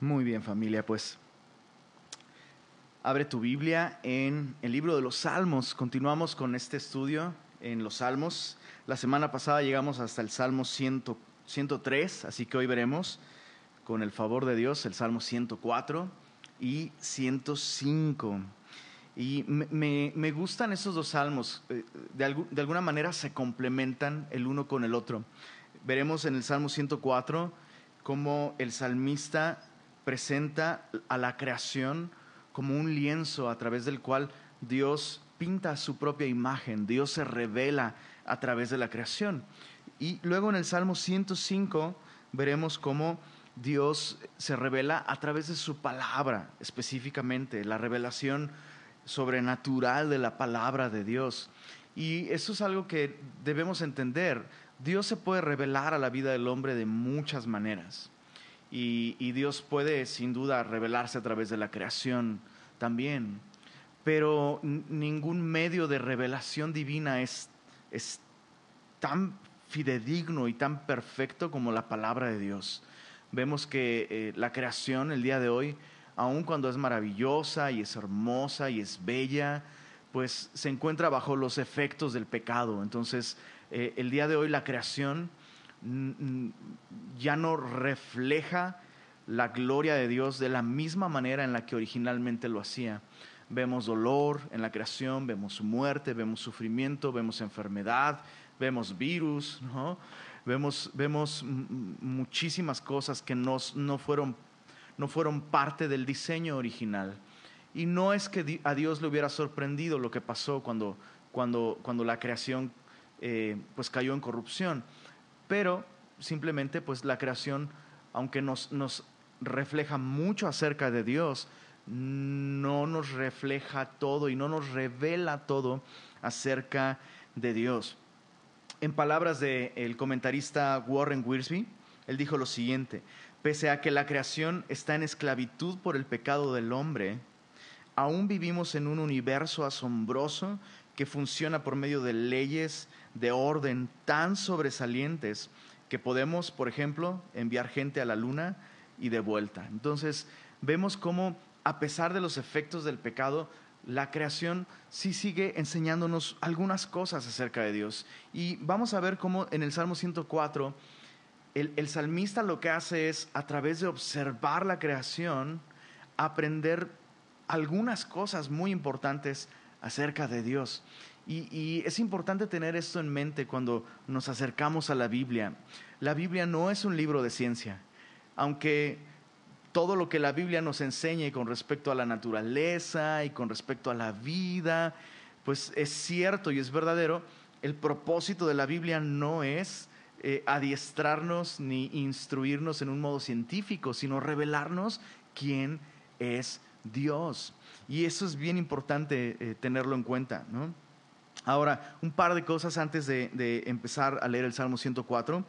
Muy bien familia, pues abre tu Biblia en el libro de los Salmos. Continuamos con este estudio en los Salmos. La semana pasada llegamos hasta el Salmo 103, así que hoy veremos, con el favor de Dios, el Salmo 104 y 105. Y me, gustan esos dos salmos, eh, de, de alguna manera se complementan el uno con el otro. Veremos en el Salmo 104 cómo el salmista presenta a la creación como un lienzo a través del cual Dios pinta su propia imagen, Dios se revela a través de la creación. Y luego en el Salmo 105 veremos cómo Dios se revela a través de su palabra, específicamente, la revelación sobrenatural de la palabra de Dios. Y eso es algo que debemos entender. Dios se puede revelar a la vida del hombre de muchas maneras. Y, Dios puede sin duda revelarse a través de la creación también. Pero ningún medio de revelación divina es, es tan fidedigno y tan perfecto como la palabra de Dios. Vemos que eh, la creación el día de hoy, aun cuando es maravillosa y es hermosa y es bella, pues se encuentra bajo los efectos del pecado. Entonces, eh, el día de hoy la creación ya no refleja la gloria de Dios de la misma manera en la que originalmente lo hacía. Vemos dolor en la creación, vemos muerte, vemos sufrimiento, vemos enfermedad, vemos virus, vemos, vemos muchísimas cosas que no, fueron, no fueron parte del diseño original. Y no es que a Dios le hubiera sorprendido lo que pasó cuando, cuando, cuando la creación eh, pues cayó en corrupción pero simplemente pues la creación, aunque nos, nos refleja mucho acerca de Dios, no nos refleja todo y no nos revela todo acerca de Dios. En palabras del comentarista Warren Wiersbe, él dijo lo siguiente, pese a que la creación está en esclavitud por el pecado del hombre, aún vivimos en un universo asombroso que funciona por medio de leyes de orden tan sobresalientes que podemos, por ejemplo, enviar gente a la luna y de vuelta. Entonces, vemos cómo, a pesar de los efectos del pecado, la creación sí sigue enseñándonos algunas cosas acerca de Dios. Y vamos a ver cómo en el Salmo 104, el, el salmista lo que hace es, a través de observar la creación, aprender algunas cosas muy importantes acerca de Dios. Y, es importante tener esto en mente cuando nos acercamos a la Biblia. La Biblia no es un libro de ciencia, aunque todo lo que la Biblia nos enseñe con respecto a la naturaleza y con respecto a la vida, pues es cierto y es verdadero, el propósito de la Biblia no es eh, adiestrarnos ni instruirnos en un modo científico, sino revelarnos quién es Dios. Y eso es bien importante eh, tenerlo en cuenta. ¿no? Ahora, un par de cosas antes de, empezar a leer el Salmo 104.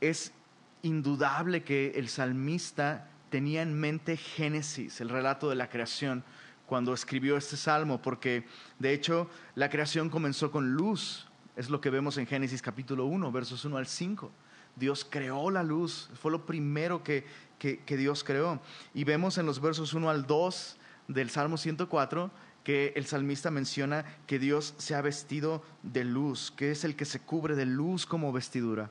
Es indudable que el salmista tenía en mente Génesis, el relato de la creación, cuando escribió este salmo, porque de hecho la creación comenzó con luz. Es lo que vemos en Génesis capítulo 1, versos 1 al 5. Dios creó la luz, fue lo primero que, que Dios creó. Y vemos en los versos 1 al 2 del Salmo 104 que el salmista menciona que Dios se ha vestido de luz, que es el que se cubre de luz como vestidura.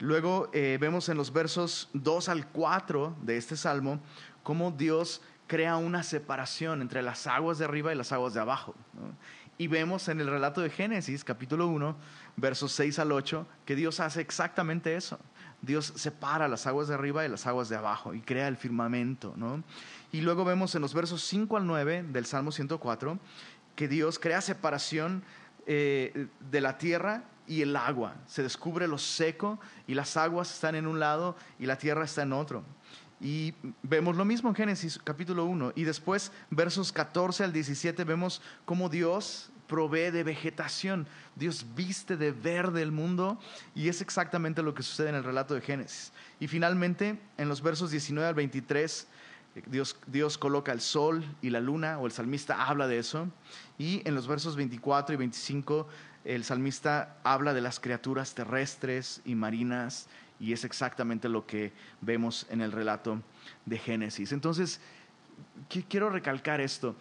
Luego eh, vemos en los versos 2 al 4 de este salmo cómo Dios crea una separación entre las aguas de arriba y las aguas de abajo. Y vemos en el relato de Génesis, capítulo 1, versos 6 al 8, que Dios hace exactamente eso. Dios separa las aguas de arriba y las aguas de abajo y crea el firmamento. ¿no? Y luego vemos en los versos 5 al 9 del Salmo 104 que Dios crea separación eh, de la tierra y el agua. Se descubre lo seco y las aguas están en un lado y la tierra está en otro. Y vemos lo mismo en Génesis capítulo 1. Y después, versos 14 al 17, vemos cómo Dios provee de vegetación. Dios viste de verde el mundo y es exactamente lo que sucede en el relato de Génesis. Y finalmente, en los versos 19 al 23, Dios, Dios coloca el sol y la luna, o el salmista habla de eso. Y en los versos 24 y 25, el salmista habla de las criaturas terrestres y marinas y es exactamente lo que vemos en el relato de Génesis. Entonces, quiero recalcar esto,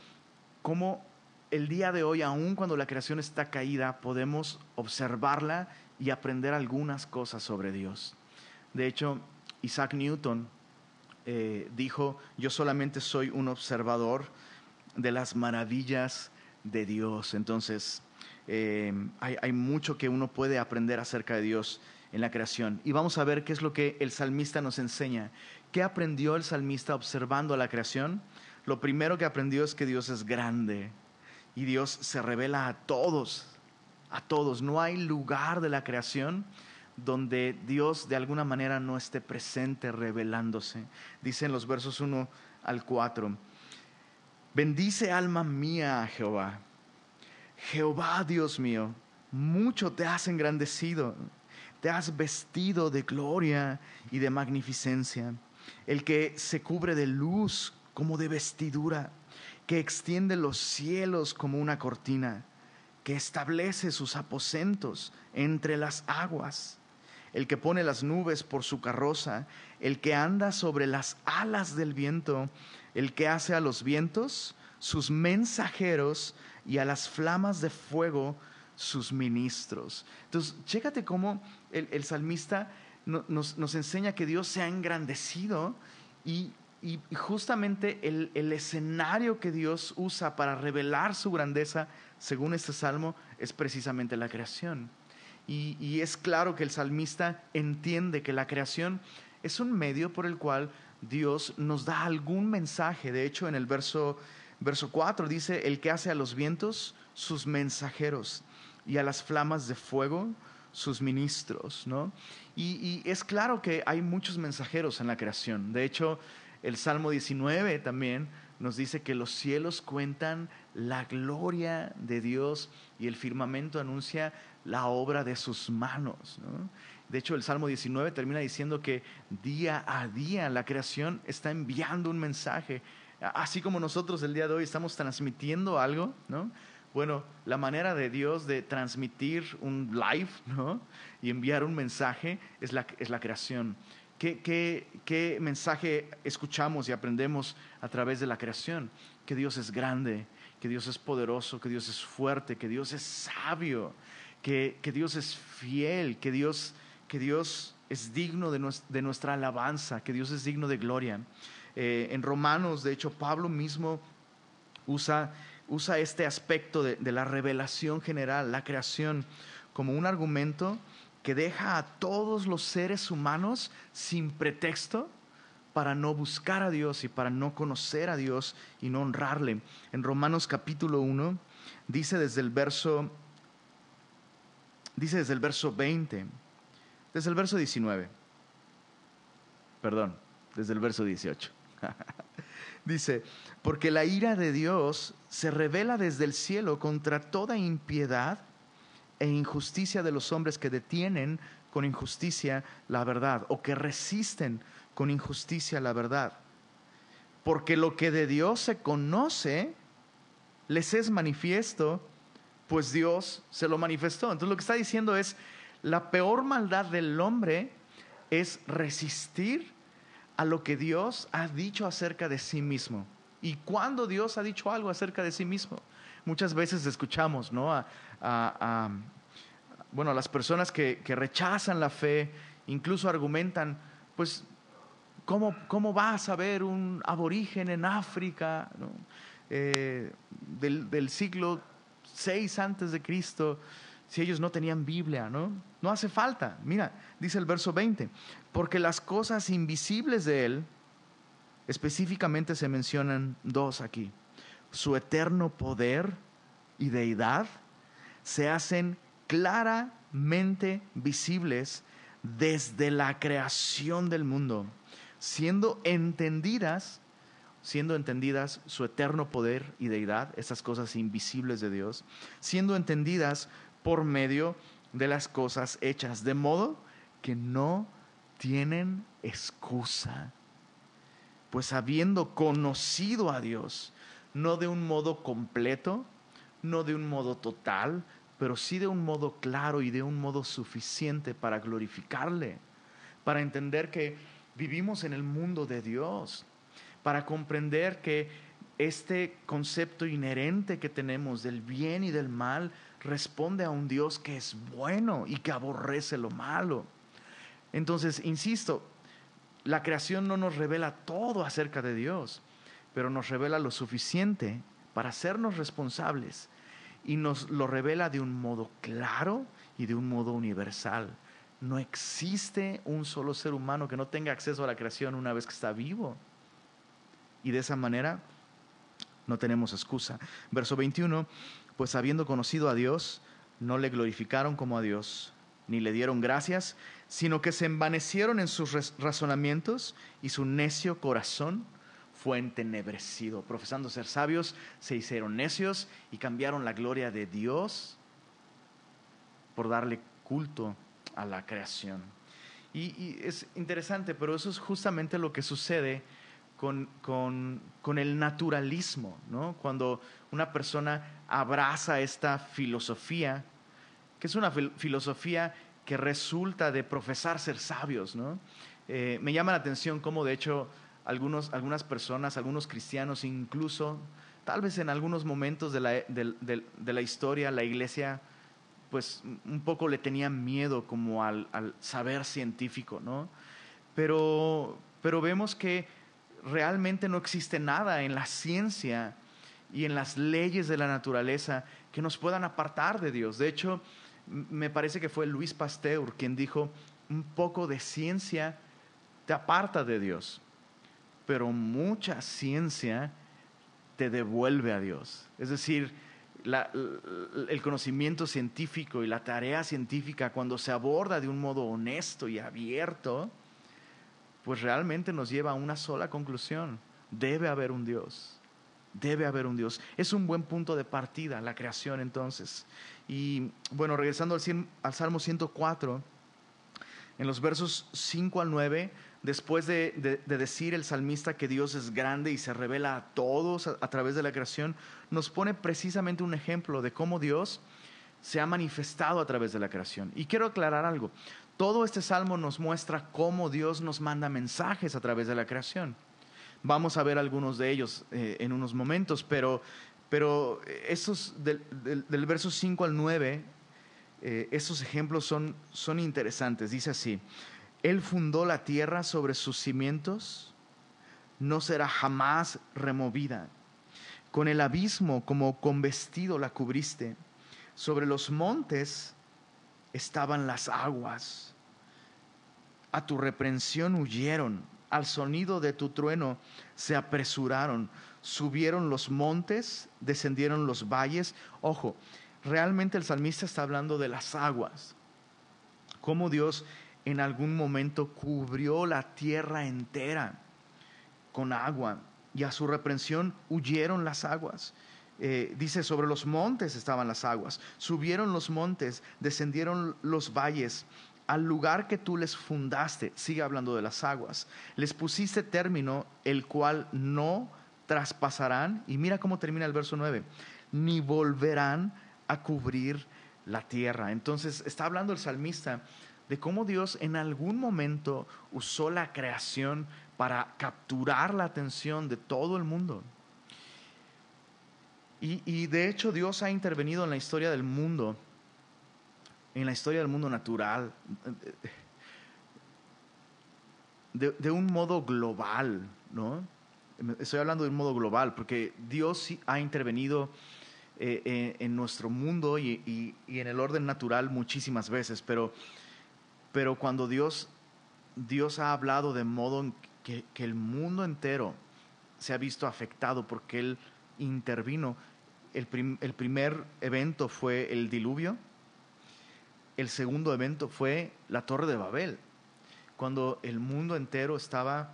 cómo el día de hoy, aun cuando la creación está caída, podemos observarla y aprender algunas cosas sobre Dios. De hecho, Isaac Newton eh, dijo, yo solamente soy un observador de las maravillas de Dios. Entonces, eh, hay, mucho que uno puede aprender acerca de Dios en la creación. Y vamos a ver qué es lo que el salmista nos enseña. ¿Qué aprendió el salmista observando la creación? Lo primero que aprendió es que Dios es grande y Dios se revela a todos, a todos. No hay lugar de la creación donde Dios de alguna manera no esté presente revelándose. Dice en los versos 1 al 4, bendice alma mía a Jehová. Jehová Dios mío, mucho te has engrandecido, te has vestido de gloria y de magnificencia, el que se cubre de luz como de vestidura, que extiende los cielos como una cortina, que establece sus aposentos entre las aguas el que pone las nubes por su carroza, el que anda sobre las alas del viento, el que hace a los vientos sus mensajeros y a las flamas de fuego sus ministros. Entonces, chécate cómo el, salmista nos, enseña que Dios se ha engrandecido y, justamente el, el escenario que Dios usa para revelar su grandeza, según este salmo, es precisamente la creación. Y, es claro que el salmista entiende que la creación es un medio por el cual Dios nos da algún mensaje. De hecho, en el verso, verso 4 dice, el que hace a los vientos sus mensajeros y a las flamas de fuego sus ministros. ¿no? Y, y es claro que hay muchos mensajeros en la creación. De hecho, el Salmo 19 también nos dice que los cielos cuentan la gloria de Dios y el firmamento anuncia la obra de sus manos. De hecho, el Salmo 19 termina diciendo que día a día la creación está enviando un mensaje. Así como nosotros el día de hoy estamos transmitiendo algo, ¿no? Bueno, la manera de Dios de transmitir un live y enviar un mensaje es la creación. ¿Qué, qué, qué mensaje escuchamos y aprendemos a través de la creación? Que Dios es grande, que Dios es poderoso, que Dios es fuerte, que Dios es sabio, que, Dios es fiel, que Dios, que Dios es digno de, nuestra alabanza, que Dios es digno de gloria. Eh, en Romanos, de hecho, Pablo mismo usa, usa este aspecto de, de, la revelación general, la creación, como un argumento que deja a todos los seres humanos sin pretexto para no buscar a Dios y para no conocer a Dios y no honrarle. En Romanos capítulo 1 dice desde el verso Dice desde el verso 20, desde el verso 19, perdón, desde el verso 18. Dice, porque la ira de Dios se revela desde el cielo contra toda impiedad e injusticia de los hombres que detienen con injusticia la verdad o que resisten con injusticia la verdad. Porque lo que de Dios se conoce les es manifiesto pues Dios se lo manifestó. Entonces lo que está diciendo es, la peor maldad del hombre es resistir a lo que Dios ha dicho acerca de sí mismo. Y cuando Dios ha dicho algo acerca de sí mismo, muchas veces escuchamos, ¿no? A, bueno, a las personas que, rechazan la fe, incluso argumentan, pues, ¿cómo, cómo a saber un aborigen en África eh, del, del siglo seis antes de Cristo si ellos no tenían Biblia, ¿no? No hace falta. Mira, dice el verso 20, porque las cosas invisibles de Él, específicamente se mencionan dos aquí. Su eterno poder y deidad se hacen claramente visibles desde la creación del mundo, siendo entendidas siendo entendidas su eterno poder y deidad, esas cosas invisibles de Dios, siendo entendidas por medio de las cosas hechas, de modo que no tienen excusa. Pues habiendo conocido a Dios, no de un modo completo, no de un modo total, pero sí de un modo claro y de un modo suficiente para glorificarle para entender que vivimos en el mundo de Dios, para comprender que este concepto inherente que tenemos del bien y del mal responde a un Dios que es bueno y que aborrece lo malo. Entonces, insisto, la creación no nos revela todo acerca de Dios, pero nos revela lo suficiente para hacernos responsables y nos lo revela de un modo claro y de un modo universal. No existe un solo ser humano que no tenga acceso a la creación una vez que está vivo. Y de esa manera no tenemos excusa. Verso 21, pues habiendo conocido a Dios, no le glorificaron como a Dios, ni le dieron gracias, sino que se envanecieron en sus razonamientos y su necio corazón fue entenebrecido. Profesando ser sabios, se hicieron necios y cambiaron la gloria de Dios por darle culto a la creación. Y, es interesante, pero eso es justamente lo que sucede con, con, el naturalismo, ¿no? Cuando una persona abraza esta filosofía, que es una filosofía que resulta de profesar ser sabios, ¿no? Eh, me llama la atención cómo de hecho algunos, algunas personas, algunos cristianos incluso, tal vez en algunos momentos de la, de la historia, la iglesia pues un poco le tenían miedo como al, saber científico, ¿no? Pero, pero vemos que realmente no existe nada en la ciencia y en las leyes de la naturaleza que nos puedan apartar de Dios. De hecho, me parece que fue Luis Pasteur quien dijo, un poco de ciencia te aparta de Dios, pero mucha ciencia te devuelve a Dios. Es decir, el conocimiento científico y la tarea científica, cuando se aborda de un modo honesto y abierto, pues realmente nos lleva a una sola conclusión. Debe haber un Dios. Debe haber un Dios. Es un buen punto de partida la creación entonces. Y bueno, regresando al, al Salmo 104, en los versos 5 al 9 después de, decir el salmista que Dios es grande y se revela a todos a, través de la creación, nos pone precisamente un ejemplo de cómo Dios se ha manifestado a través de la creación. Y quiero aclarar algo. Todo este salmo nos muestra cómo Dios nos manda mensajes a través de la creación. Vamos a ver algunos de ellos eh, en unos momentos, pero, pero esos del, verso 5 al 9, eh, esos ejemplos son, son interesantes. Dice así, él fundó la tierra sobre sus cimientos, no será jamás removida. Con el abismo como con vestido la cubriste. Sobre los montes estaban las aguas. A tu reprensión huyeron, al sonido de tu trueno se apresuraron, subieron los montes, descendieron los valles. Ojo, realmente el salmista está hablando de las aguas, cómo Dios en algún momento cubrió la tierra entera con agua y a su reprensión huyeron las aguas. Eh, dice, sobre los montes estaban las aguas, subieron los montes, descendieron los valles, al lugar que tú les fundaste, sigue hablando de las aguas, les pusiste término, el cual no traspasarán, y mira cómo termina el verso 9, ni volverán a cubrir la tierra. Entonces está hablando el salmista de cómo Dios en algún momento usó la creación para capturar la atención de todo el mundo. Y, de hecho Dios ha intervenido en la historia del mundo, en la historia del mundo natural, de, un modo global, ¿no? Estoy hablando de un modo global, porque Dios ha intervenido eh, eh, en nuestro mundo y, y, en el orden natural muchísimas veces, pero pero cuando Dios, Dios ha hablado de modo que, el mundo entero se ha visto afectado porque Él intervino, el, el primer evento fue el diluvio, el segundo evento fue la Torre de Babel, cuando el mundo entero estaba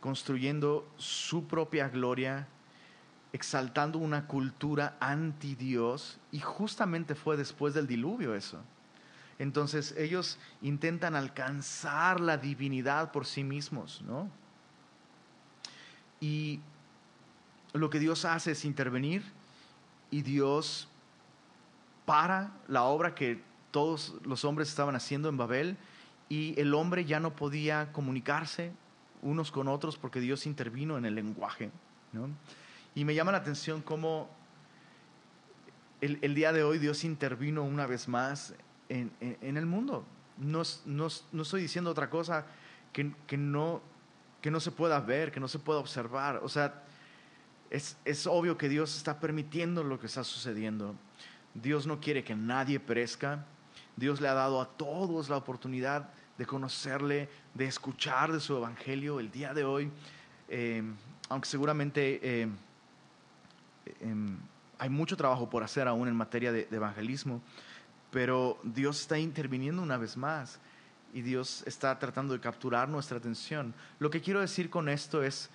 construyendo su propia gloria, exaltando una cultura anti Dios, y justamente fue después del diluvio eso. Entonces ellos intentan alcanzar la divinidad por sí mismos, ¿no? Y lo que Dios hace es intervenir y Dios para la obra que todos los hombres estaban haciendo en Babel y el hombre ya no podía comunicarse unos con otros porque Dios intervino en el lenguaje. Y me llama la atención cómo el, día de hoy Dios intervino una vez más en, el mundo. No, no, estoy diciendo otra cosa que, que, no, que no se pueda ver, que no se pueda observar. O sea, es, es obvio que Dios está permitiendo lo que está sucediendo. Dios no quiere que nadie perezca. Dios le ha dado a todos la oportunidad de conocerle, de escuchar de su evangelio el día de hoy. Eh, aunque seguramente eh, em, hay mucho trabajo por hacer aún en materia de, evangelismo, pero Dios está interviniendo una vez más y Dios está tratando de capturar nuestra atención. Lo que quiero decir con esto es,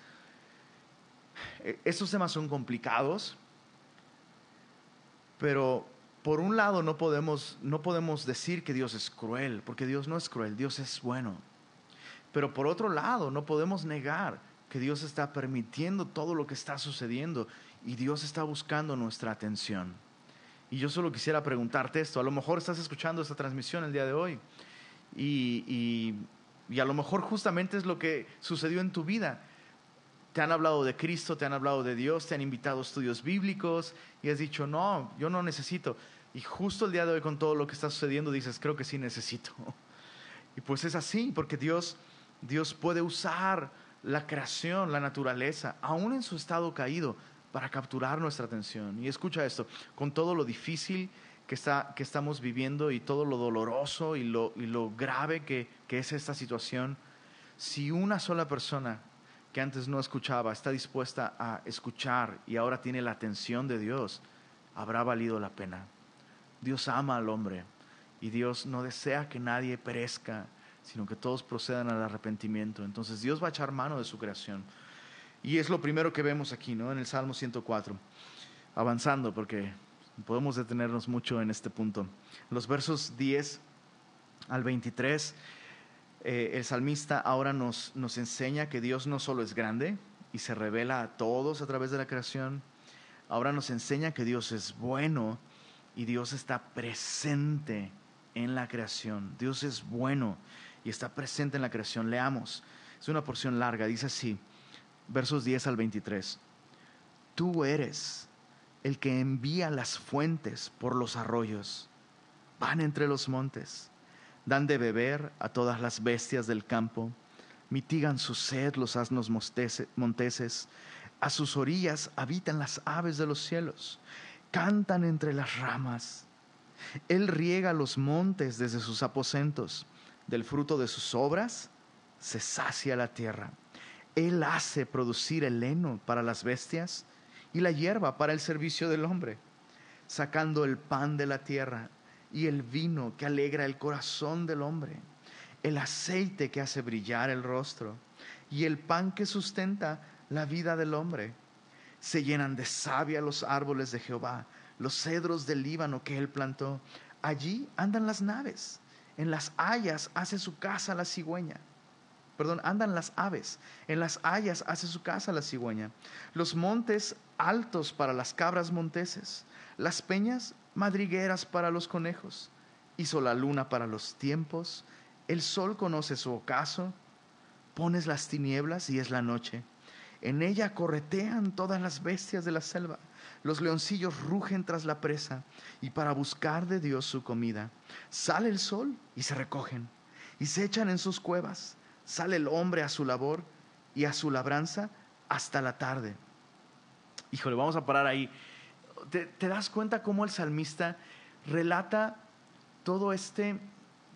estos temas son complicados, pero por un lado no podemos, no podemos decir que Dios es cruel, porque Dios no es cruel, Dios es bueno. Pero por otro lado no podemos negar que Dios está permitiendo todo lo que está sucediendo y Dios está buscando nuestra atención. Y yo solo quisiera preguntarte esto, a lo mejor estás escuchando esta transmisión el día de hoy y, y, a lo mejor justamente es lo que sucedió en tu vida. Te han hablado de Cristo, te han hablado de Dios, te han invitado a estudios bíblicos y has dicho, no, yo no necesito. Y justo el día de hoy con todo lo que está sucediendo dices, creo que sí necesito. Y pues es así, porque Dios, Dios puede usar la creación, la naturaleza, aún en su estado caído, para capturar nuestra atención. Y escucha esto, con todo lo difícil que, está, que estamos viviendo y todo lo doloroso y lo, y lo grave que, que es esta situación, si una sola persona que antes no escuchaba está dispuesta a escuchar y ahora tiene la atención de Dios, habrá valido la pena. Dios ama al hombre y Dios no desea que nadie perezca, sino que todos procedan al arrepentimiento. Entonces Dios va a echar mano de su creación. Y es lo primero que vemos aquí, ¿no? En el Salmo 104. Avanzando, porque podemos detenernos mucho en este punto. Los versos 10 al 23, eh, el salmista ahora nos, nos enseña que Dios no solo es grande y se revela a todos a través de la creación, ahora nos enseña que Dios es bueno y Dios está presente en la creación. Dios es bueno y está presente en la creación. Leamos. Es una porción larga. Dice así, versos 10 al 23. Tú eres el que envía las fuentes por los arroyos. Van entre los montes. Dan de beber a todas las bestias del campo. Mitigan su sed los asnos monteses. A sus orillas habitan las aves de los cielos cantan entre las ramas. Él riega los montes desde sus aposentos, del fruto de sus obras se sacia la tierra. Él hace producir el heno para las bestias y la hierba para el servicio del hombre, sacando el pan de la tierra y el vino que alegra el corazón del hombre, el aceite que hace brillar el rostro y el pan que sustenta la vida del hombre se llenan de savia los árboles de Jehová, los cedros del Líbano que él plantó. Allí andan las naves, en las hayas hace su casa la cigüeña. Perdón, andan las aves, en las hayas hace su casa la cigüeña. Los montes altos para las cabras monteses, las peñas madrigueras para los conejos. Hizo la luna para los tiempos, el sol conoce su ocaso, pones las tinieblas y es la noche en ella corretean todas las bestias de la selva. Los leoncillos rugen tras la presa y para buscar de Dios su comida. Sale el sol y se recogen y se echan en sus cuevas. Sale el hombre a su labor y a su labranza hasta la tarde. Híjole, vamos a parar ahí. ¿Te, das cuenta cómo el salmista relata todo este,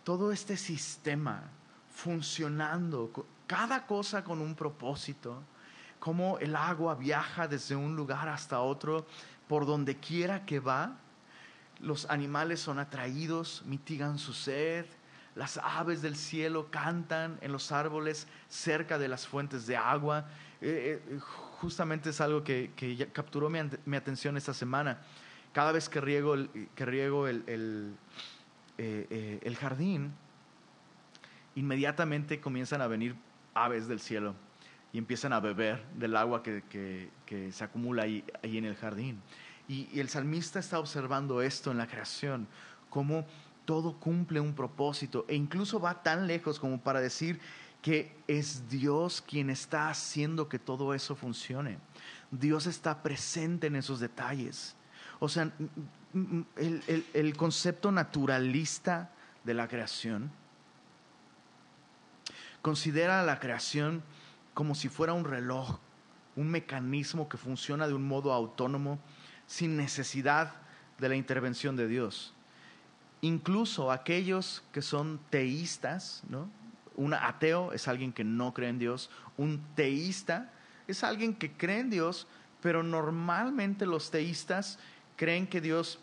todo este sistema funcionando, cada cosa con un propósito? cómo el agua viaja desde un lugar hasta otro, por donde quiera que va. Los animales son atraídos, mitigan su sed, las aves del cielo cantan en los árboles cerca de las fuentes de agua. Eh, eh, justamente es algo que, capturó mi, atención esta semana. Cada vez que riego el, que riego el, eh, el jardín, inmediatamente comienzan a venir aves del cielo y empiezan a beber del agua que, se acumula ahí, ahí en el jardín. Y, el salmista está observando esto en la creación, cómo todo cumple un propósito e incluso va tan lejos como para decir que es Dios quien está haciendo que todo eso funcione. Dios está presente en esos detalles. O sea, el, concepto naturalista de la creación considera la creación como si fuera un reloj, un mecanismo que funciona de un modo autónomo sin necesidad de la intervención de Dios. Incluso aquellos que son teístas, ¿no? Un ateo es alguien que no cree en Dios, un teísta es alguien que cree en Dios, pero normalmente los teístas creen que Dios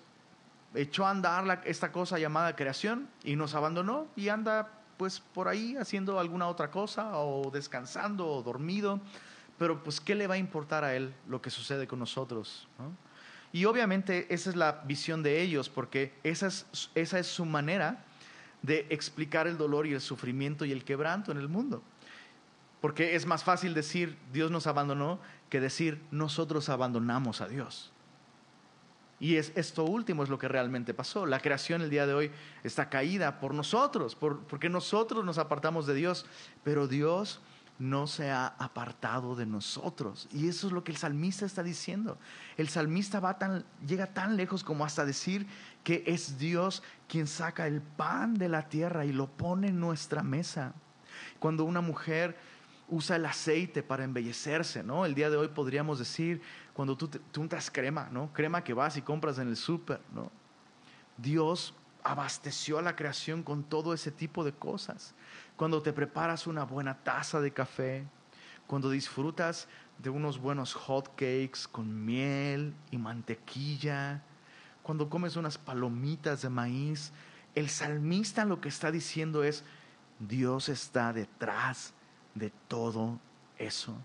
echó a andar esta cosa llamada creación y nos abandonó y anda pues por ahí haciendo alguna otra cosa o descansando o dormido, pero pues ¿qué le va a importar a él lo que sucede con nosotros? Y obviamente esa es la visión de ellos, porque esa es, esa es su manera de explicar el dolor y el sufrimiento y el quebranto en el mundo. Porque es más fácil decir Dios nos abandonó que decir nosotros abandonamos a Dios. Y es, esto último es lo que realmente pasó. La creación el día de hoy está caída por nosotros, porque nosotros nos apartamos de Dios, pero Dios no se ha apartado de nosotros. Y eso es lo que el salmista está diciendo. El salmista va tan, llega tan lejos como hasta decir que es Dios quien saca el pan de la tierra y lo pone en nuestra mesa. Cuando una mujer usa el aceite para embellecerse, ¿no? El día de hoy podríamos decir, cuando tú, te, untas crema, ¿no? Crema que vas y compras en el súper, ¿no? Dios abasteció a la creación con todo ese tipo de cosas. Cuando te preparas una buena taza de café, cuando disfrutas de unos buenos hot cakes con miel y mantequilla, cuando comes unas palomitas de maíz, el salmista lo que está diciendo es, Dios está detrás de todo eso.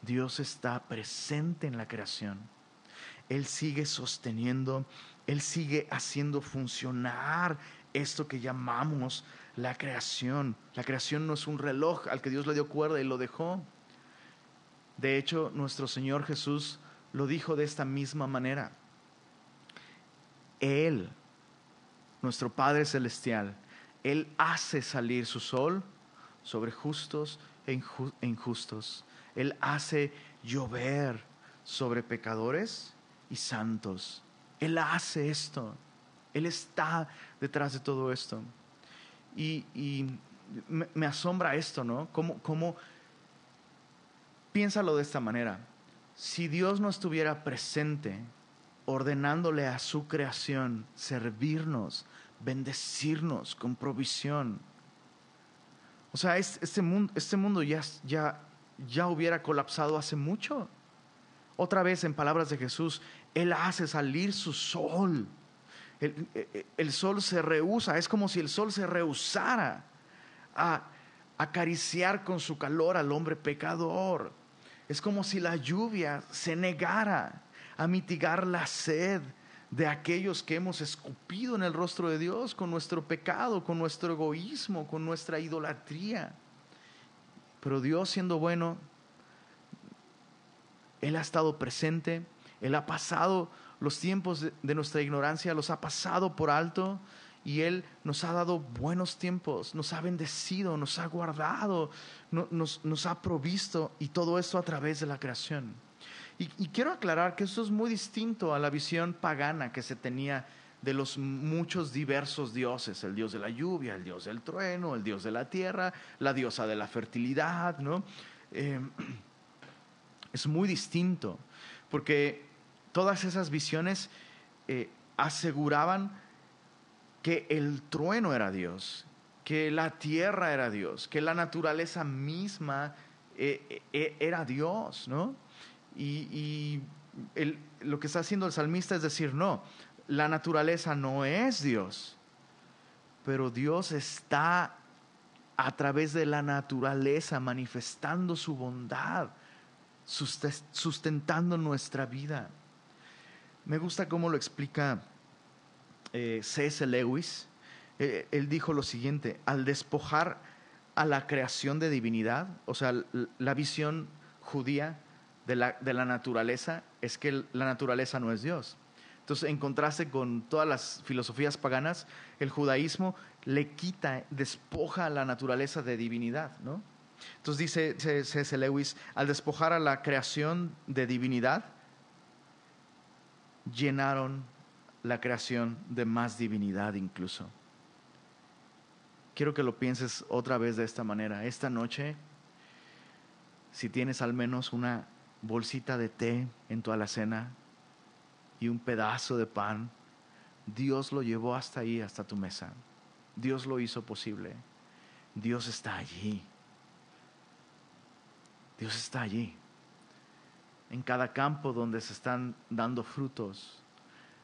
Dios está presente en la creación. Él sigue sosteniendo, Él sigue haciendo funcionar esto que llamamos la creación. La creación no es un reloj al que Dios le dio cuerda y lo dejó. De hecho, nuestro Señor Jesús lo dijo de esta misma manera. Él, nuestro Padre Celestial, Él hace salir su sol sobre justos e, e injustos. Él hace llover sobre pecadores y santos. Él hace esto. Él está detrás de todo esto. Y, me, asombra esto, ¿no? ¿Cómo, ¿Cómo, piénsalo de esta manera. Si Dios no estuviera presente, ordenándole a su creación servirnos, bendecirnos con provisión, o sea, este mundo, este mundo ya, ya, ya hubiera colapsado hace mucho. Otra vez, en palabras de Jesús, Él hace salir su sol. El, el, sol se rehúsa, es como si el sol se rehusara a acariciar con su calor al hombre pecador. Es como si la lluvia se negara a mitigar la sed de aquellos que hemos escupido en el rostro de Dios con nuestro pecado, con nuestro egoísmo, con nuestra idolatría. Pero Dios siendo bueno, Él ha estado presente, Él ha pasado los tiempos de, nuestra ignorancia, los ha pasado por alto y Él nos ha dado buenos tiempos, nos ha bendecido, nos ha guardado, nos, ha provisto y todo esto a través de la creación. Y, quiero aclarar que esto es muy distinto a la visión pagana que se tenía de los muchos diversos dioses, el dios de la lluvia, el dios del trueno, el dios de la tierra, la diosa de la fertilidad, ¿no? Eh, es muy distinto, porque todas esas visiones eh, aseguraban que el trueno era Dios, que la tierra era Dios, que la naturaleza misma eh, era Dios, ¿no? Y, lo que está haciendo el salmista es decir, no, la naturaleza no es Dios, pero Dios está a través de la naturaleza manifestando su bondad, sustentando nuestra vida. Me gusta cómo lo explica eh, C.S. Lewis. Eh, él dijo lo siguiente, al despojar a la creación de divinidad, o sea, la visión judía de la, naturaleza es que la naturaleza no es Dios. Entonces, en contraste con todas las filosofías paganas, el judaísmo le quita, despoja la naturaleza de divinidad, ¿no? Entonces dice C.S. Lewis, al despojar a la creación de divinidad, llenaron la creación de más divinidad incluso. Quiero que lo pienses otra vez de esta manera. Esta noche, si tienes al menos una bolsita de té en tu alacena y un pedazo de pan, Dios lo llevó hasta ahí, hasta tu mesa. Dios lo hizo posible. Dios está allí. Dios está allí. En cada campo donde se están dando frutos.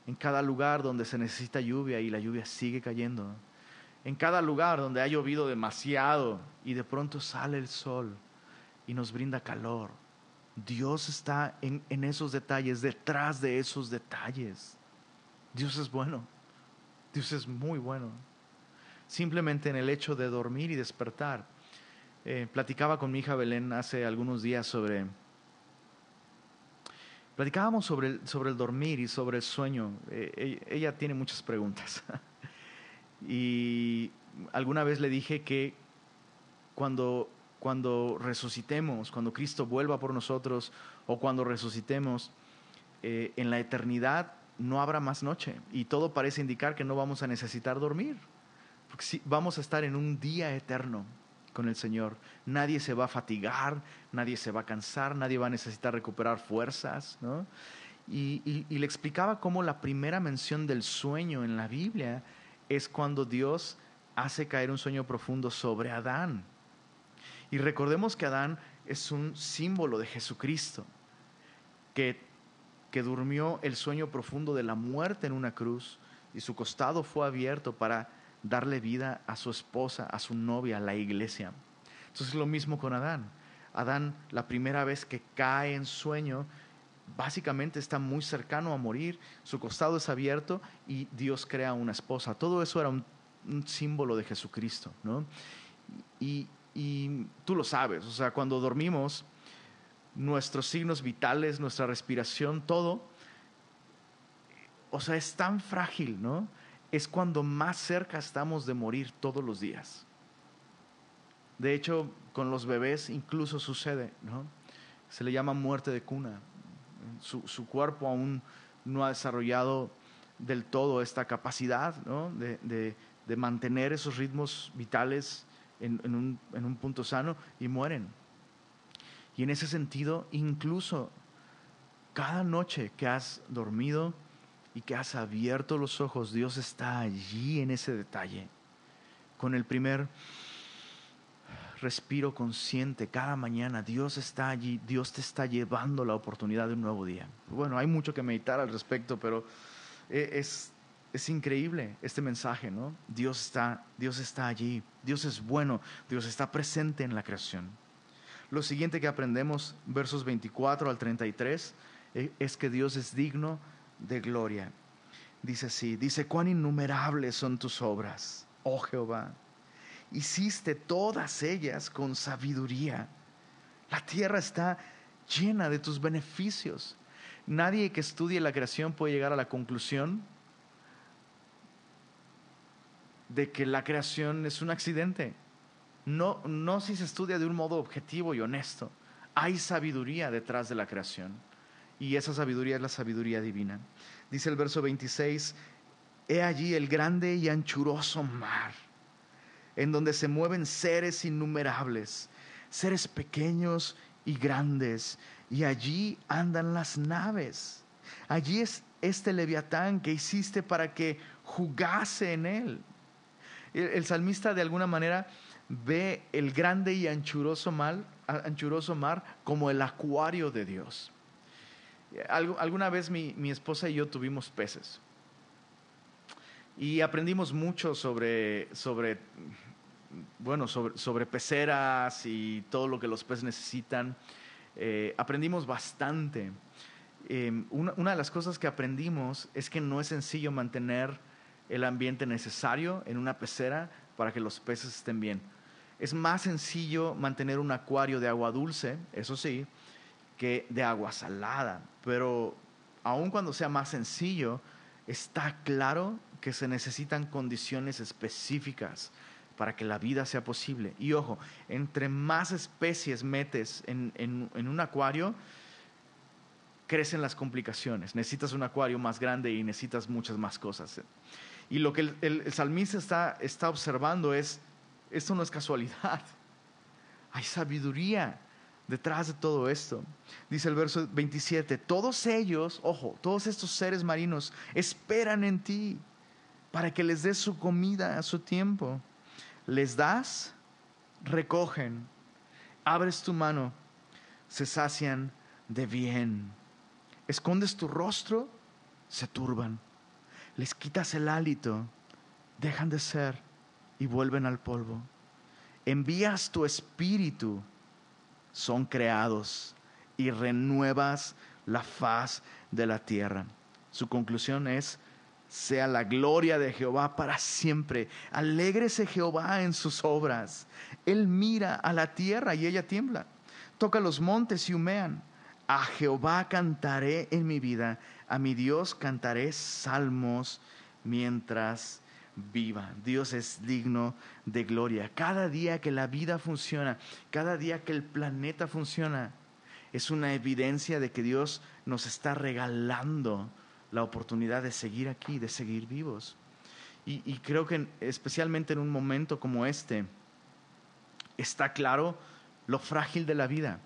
En cada lugar donde se necesita lluvia y la lluvia sigue cayendo. En cada lugar donde ha llovido demasiado y de pronto sale el sol y nos brinda calor. Dios está en, en esos detalles, detrás de esos detalles. Dios es bueno. Dios es muy bueno. Simplemente en el hecho de dormir y despertar. Eh, platicaba con mi hija Belén hace algunos días sobre... Platicábamos sobre el, sobre el dormir y sobre el sueño. Eh, ella, ella tiene muchas preguntas. y alguna vez le dije que cuando, cuando resucitemos, cuando Cristo vuelva por nosotros o cuando resucitemos, eh, en la eternidad no habrá más noche y todo parece indicar que no vamos a necesitar dormir, porque vamos a estar en un día eterno con el Señor. Nadie se va a fatigar, nadie se va a cansar, nadie va a necesitar recuperar fuerzas, ¿no? Y, le explicaba cómo la primera mención del sueño en la Biblia es cuando Dios hace caer un sueño profundo sobre Adán. Y recordemos que Adán es un símbolo de Jesucristo, que, que durmió el sueño profundo de la muerte en una cruz y su costado fue abierto para darle vida a su esposa, a su novia, a la iglesia. Entonces lo mismo con Adán. Adán, la primera vez que cae en sueño, básicamente está muy cercano a morir, su costado es abierto y Dios crea una esposa. Todo eso era un, símbolo de Jesucristo, ¿no? Y, y tú lo sabes, o sea, cuando dormimos, nuestros signos vitales, nuestra respiración, todo, o sea, es tan frágil, ¿no? Es cuando más cerca estamos de morir todos los días. De hecho, con los bebés incluso sucede, ¿no? Se le llama muerte de cuna. Su, su cuerpo aún no ha desarrollado del todo esta capacidad, ¿no? De, de, de mantener esos ritmos vitales en, en, un, en un punto sano y mueren. Y en ese sentido, incluso cada noche que has dormido y que has abierto los ojos, Dios está allí en ese detalle. Con el primer respiro consciente cada mañana, Dios está allí, Dios te está llevando la oportunidad de un nuevo día. Bueno, hay mucho que meditar al respecto, pero es, es increíble este mensaje, ¿no? Dios está, Dios está allí, Dios es bueno, Dios está presente en la creación. Lo siguiente que aprendemos, versos 24 al 33, es que Dios es digno de gloria. Dice así, dice, cuán innumerables son tus obras, oh Jehová. Hiciste todas ellas con sabiduría. La tierra está llena de tus beneficios. Nadie que estudie la creación puede llegar a la conclusión de que la creación es un accidente. No, no si se estudia de un modo objetivo y honesto. Hay sabiduría detrás de la creación. Y esa sabiduría es la sabiduría divina. Dice el verso 26, He allí el grande y anchuroso mar, en donde se mueven seres innumerables, seres pequeños y grandes, y allí andan las naves. Allí es este leviatán que hiciste para que jugase en él. El, salmista de alguna manera ve el grande y anchuroso mar, anchuroso mar como el acuario de Dios. Alguna vez mi, mi, esposa y yo tuvimos peces y aprendimos mucho sobre, sobre, bueno, sobre, sobre peceras y todo lo que los peces necesitan. Eh, aprendimos bastante. Eh, una, una de las cosas que aprendimos es que no es sencillo mantener el ambiente necesario en una pecera para que los peces estén bien. Es más sencillo mantener un acuario de agua dulce, eso sí, que de agua salada. Pero aun cuando sea más sencillo, está claro que se necesitan condiciones específicas para que la vida sea posible. Y ojo, entre más especies metes en, un acuario, crecen las complicaciones. Necesitas un acuario más grande y necesitas muchas más cosas. Y lo que el, el, salmista está, está observando es, esto no es casualidad. Hay sabiduría detrás de todo esto. Dice el verso 27, todos ellos, ojo, todos estos seres marinos esperan en ti para que les des su comida a su tiempo. Les das, recogen, abres tu mano, se sacian de bien escondes tu rostro, se turban. Les quitas el hálito, dejan de ser y vuelven al polvo. Envías tu espíritu, son creados y renuevas la faz de la tierra. Su conclusión es, sea la gloria de Jehová para siempre. Alégrese Jehová en sus obras. Él mira a la tierra y ella tiembla. Toca los montes y humean. A Jehová cantaré en mi vida, a mi Dios cantaré salmos mientras viva. Dios es digno de gloria. Cada día que la vida funciona, cada día que el planeta funciona, es una evidencia de que Dios nos está regalando la oportunidad de seguir aquí, de seguir vivos. Y, creo que especialmente en un momento como este, está claro lo frágil de la vida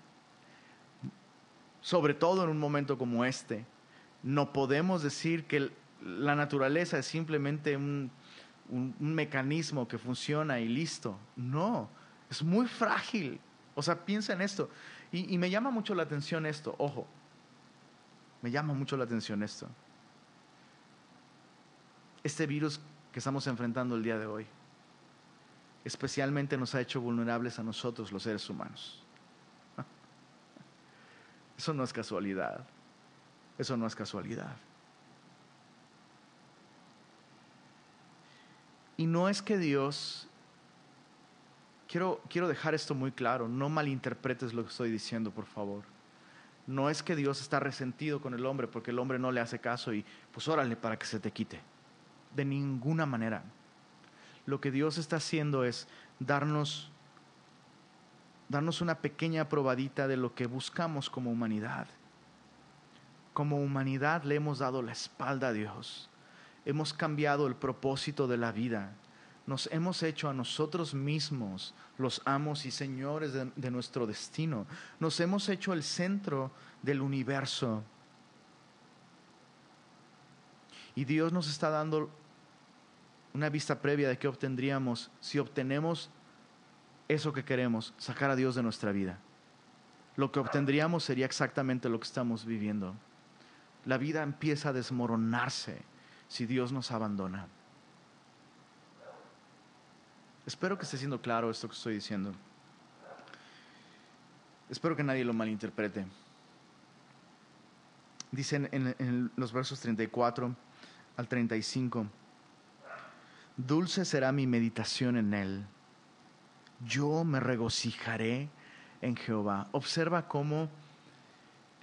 sobre todo en un momento como este. No podemos decir que la naturaleza es simplemente un, mecanismo que funciona y listo. No, es muy frágil. O sea, piensa en esto. Y, me llama mucho la atención esto, ojo, me llama mucho la atención esto. Este virus que estamos enfrentando el día de hoy, especialmente nos ha hecho vulnerables a nosotros los seres humanos. Eso no es casualidad. Eso no es casualidad. Y no es que Dios, quiero, quiero dejar esto muy claro, no malinterpretes lo que estoy diciendo, por favor. No es que Dios está resentido con el hombre porque el hombre no le hace caso y pues órale para que se te quite. De ninguna manera. Lo que Dios está haciendo es darnos darnos una pequeña probadita de lo que buscamos como humanidad. Como humanidad le hemos dado la espalda a Dios. Hemos cambiado el propósito de la vida. Nos hemos hecho a nosotros mismos los amos y señores de, nuestro destino. Nos hemos hecho el centro del universo. Y Dios nos está dando una vista previa de qué obtendríamos si obtenemos eso que queremos, sacar a Dios de nuestra vida. Lo que obtendríamos sería exactamente lo que estamos viviendo. La vida empieza a desmoronarse si Dios nos abandona. Espero que esté siendo claro esto que estoy diciendo. Espero que nadie lo malinterprete. Dicen en, en los versos 34 al 35, dulce será mi meditación en él yo me regocijaré en Jehová. Observa cómo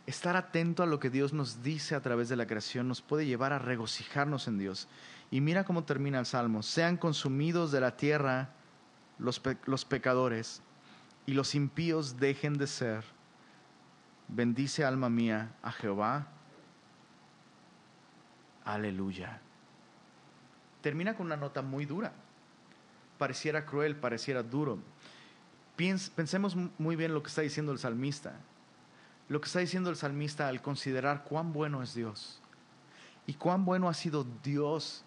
estar atento a lo que Dios nos dice a través de la creación nos puede llevar a regocijarnos en Dios. Y mira cómo termina el Salmo. Sean consumidos de la tierra los, pecadores y los impíos dejen de ser. Bendice alma mía a Jehová. Aleluya. Termina con una nota muy dura pareciera cruel, pareciera duro. Pensemos muy bien lo que está diciendo el salmista. Lo que está diciendo el salmista al considerar cuán bueno es Dios y cuán bueno ha sido Dios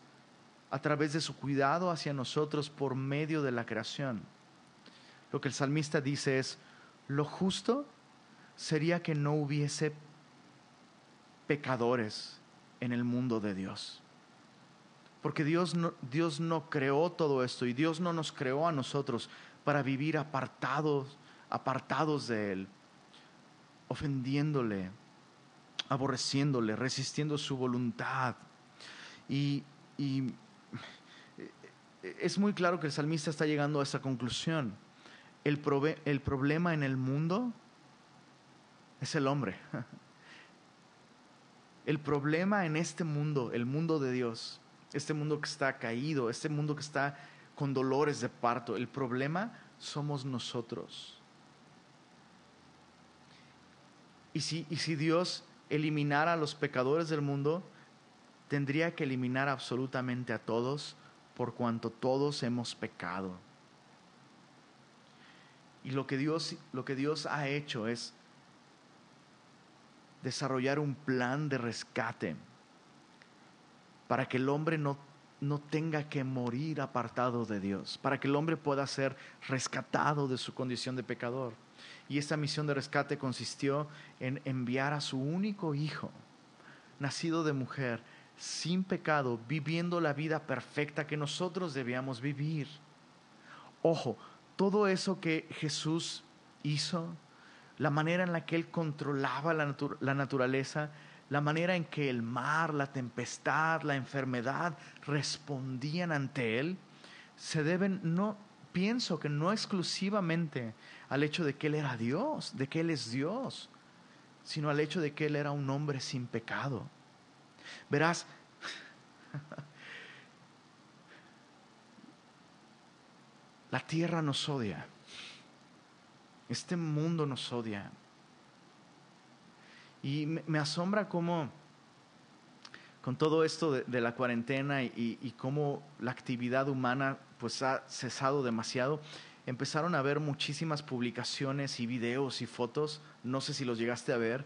a través de su cuidado hacia nosotros por medio de la creación. Lo que el salmista dice es, lo justo sería que no hubiese pecadores en el mundo de Dios. Porque Dios no, Dios no creó todo esto y Dios no nos creó a nosotros para vivir apartados, apartados de Él, ofendiéndole, aborreciéndole, resistiendo su voluntad. Y, y es muy claro que el salmista está llegando a esa conclusión. El, el problema en el mundo es el hombre. El problema en este mundo, el mundo de Dios, este mundo que está caído, este mundo que está con dolores de parto, el problema somos nosotros. Y si, Dios eliminara a los pecadores del mundo, tendría que eliminar absolutamente a todos por cuanto todos hemos pecado. Y lo que Dios, lo que Dios ha hecho es desarrollar un plan de rescate para que el hombre no tenga que morir apartado de Dios, para que el hombre pueda ser rescatado de su condición de pecador. Y esta misión de rescate consistió en enviar a su único hijo, nacido de mujer, sin pecado, viviendo la vida perfecta que nosotros debíamos vivir. Ojo, todo eso que Jesús hizo, la manera en la que Él controlaba la, la naturaleza, la manera en que el mar, la tempestad, la enfermedad respondían ante Él, se deben, no, pienso que no exclusivamente al hecho de que Él era Dios, de que Él es Dios, sino al hecho de que Él era un hombre sin pecado. Verás, la tierra nos odia, este mundo nos odia. Y me, asombra cómo con todo esto de, la cuarentena y, y, cómo la actividad humana pues ha cesado demasiado, empezaron a ver muchísimas publicaciones y videos y fotos, no sé si los llegaste a ver,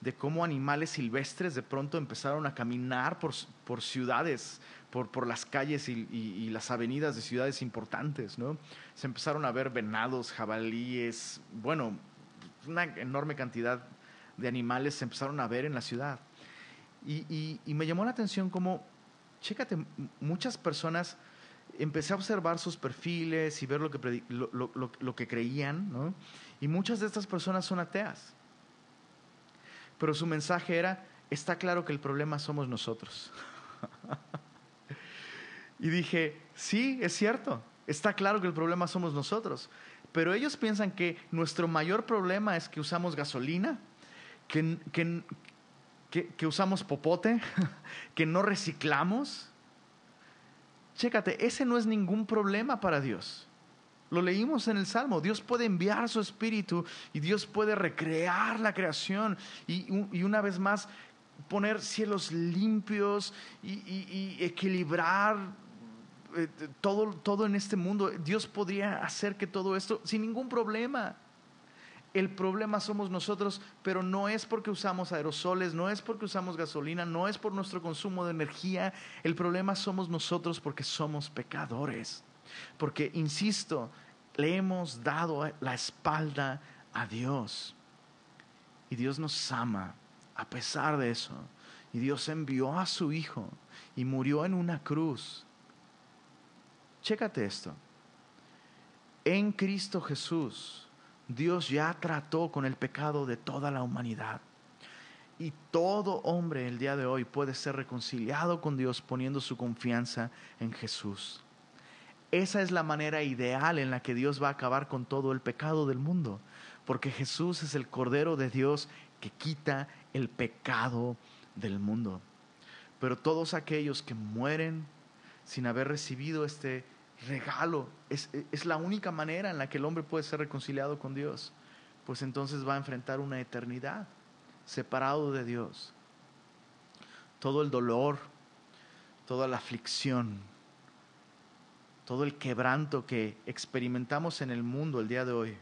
de cómo animales silvestres de pronto empezaron a caminar por, por ciudades, por, por, las calles y, y, las avenidas de ciudades importantes, ¿no? Se empezaron a ver venados, jabalíes, bueno, una enorme cantidad de animales se empezaron a ver en la ciudad. Y, y me llamó la atención como, chécate, muchas personas, empecé a observar sus perfiles y ver lo que, lo, lo, lo que creían, ¿no? Y muchas de estas personas son ateas pero su mensaje era, está claro que el problema somos nosotros. y dije, sí, es cierto, está claro que el problema somos nosotros, pero ellos piensan que nuestro mayor problema es que usamos gasolina, que, que, que usamos popote, que no reciclamos. Chécate, ese no es ningún problema para Dios. Lo leímos en el Salmo. Dios puede enviar su espíritu y Dios puede recrear la creación y, una vez más poner cielos limpios y, equilibrar eh, todo, todo en este mundo. Dios podría hacer que todo esto sin ningún problema. El problema somos nosotros, pero no es porque usamos aerosoles, no es porque usamos gasolina, no es por nuestro consumo de energía. El problema somos nosotros porque somos pecadores. Porque, insisto, le hemos dado la espalda a Dios. Y Dios nos ama a pesar de eso. Y Dios envió a su Hijo y murió en una cruz. Chécate esto. En Cristo Jesús, Dios ya trató con el pecado de toda la humanidad. Y todo hombre el día de hoy puede ser reconciliado con Dios poniendo su confianza en Jesús. Esa es la manera ideal en la que Dios va a acabar con todo el pecado del mundo, porque Jesús es el Cordero de Dios que quita el pecado del mundo. Pero todos aquellos que mueren sin haber recibido este regalo, es, es, la única manera en la que el hombre puede ser reconciliado con Dios, pues entonces va a enfrentar una eternidad separado de Dios. Todo el dolor, toda la aflicción, todo el quebranto que experimentamos en el mundo el día de hoy,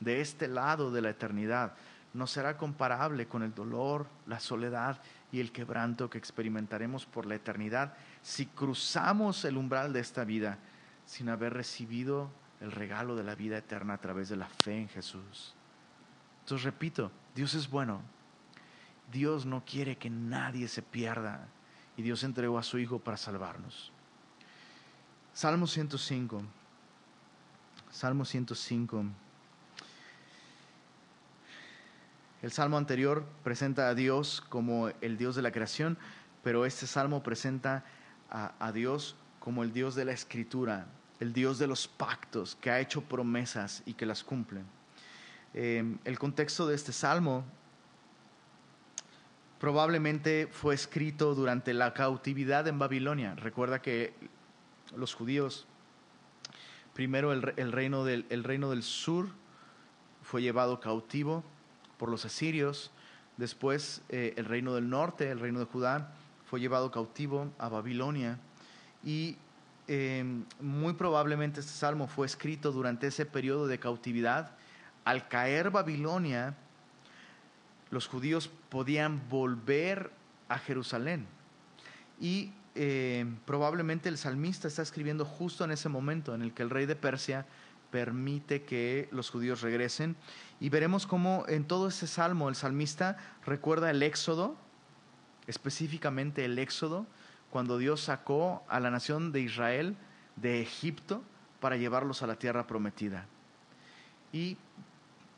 de este lado de la eternidad, no será comparable con el dolor, la soledad y el quebranto que experimentaremos por la eternidad si cruzamos el umbral de esta vida sin haber recibido el regalo de la vida eterna a través de la fe en Jesús. Entonces repito, Dios es bueno. Dios no quiere que nadie se pierda y Dios entregó a su Hijo para salvarnos. Salmo 105. Salmo 105. El salmo anterior presenta a Dios como el Dios de la creación, pero este salmo presenta a, Dios como el Dios de la escritura, el Dios de los pactos, que ha hecho promesas y que las cumple. Eh, el contexto de este salmo probablemente fue escrito durante la cautividad en Babilonia. Recuerda que los judíos, primero el, reino, del, el reino del sur fue llevado cautivo por los asirios, después eh, el reino del norte, el reino de Judá, fue llevado cautivo a Babilonia y em, muy probablemente este salmo fue escrito durante ese periodo de cautividad. Al caer Babilonia, los judíos podían volver a Jerusalén. Y em, probablemente el salmista está escribiendo justo en ese momento en el que el rey de Persia permite que los judíos regresen. Y veremos cómo en todo ese salmo el salmista recuerda el éxodo, específicamente el éxodo, cuando Dios sacó a la nación de Israel de Egipto para llevarlos a la tierra prometida. Y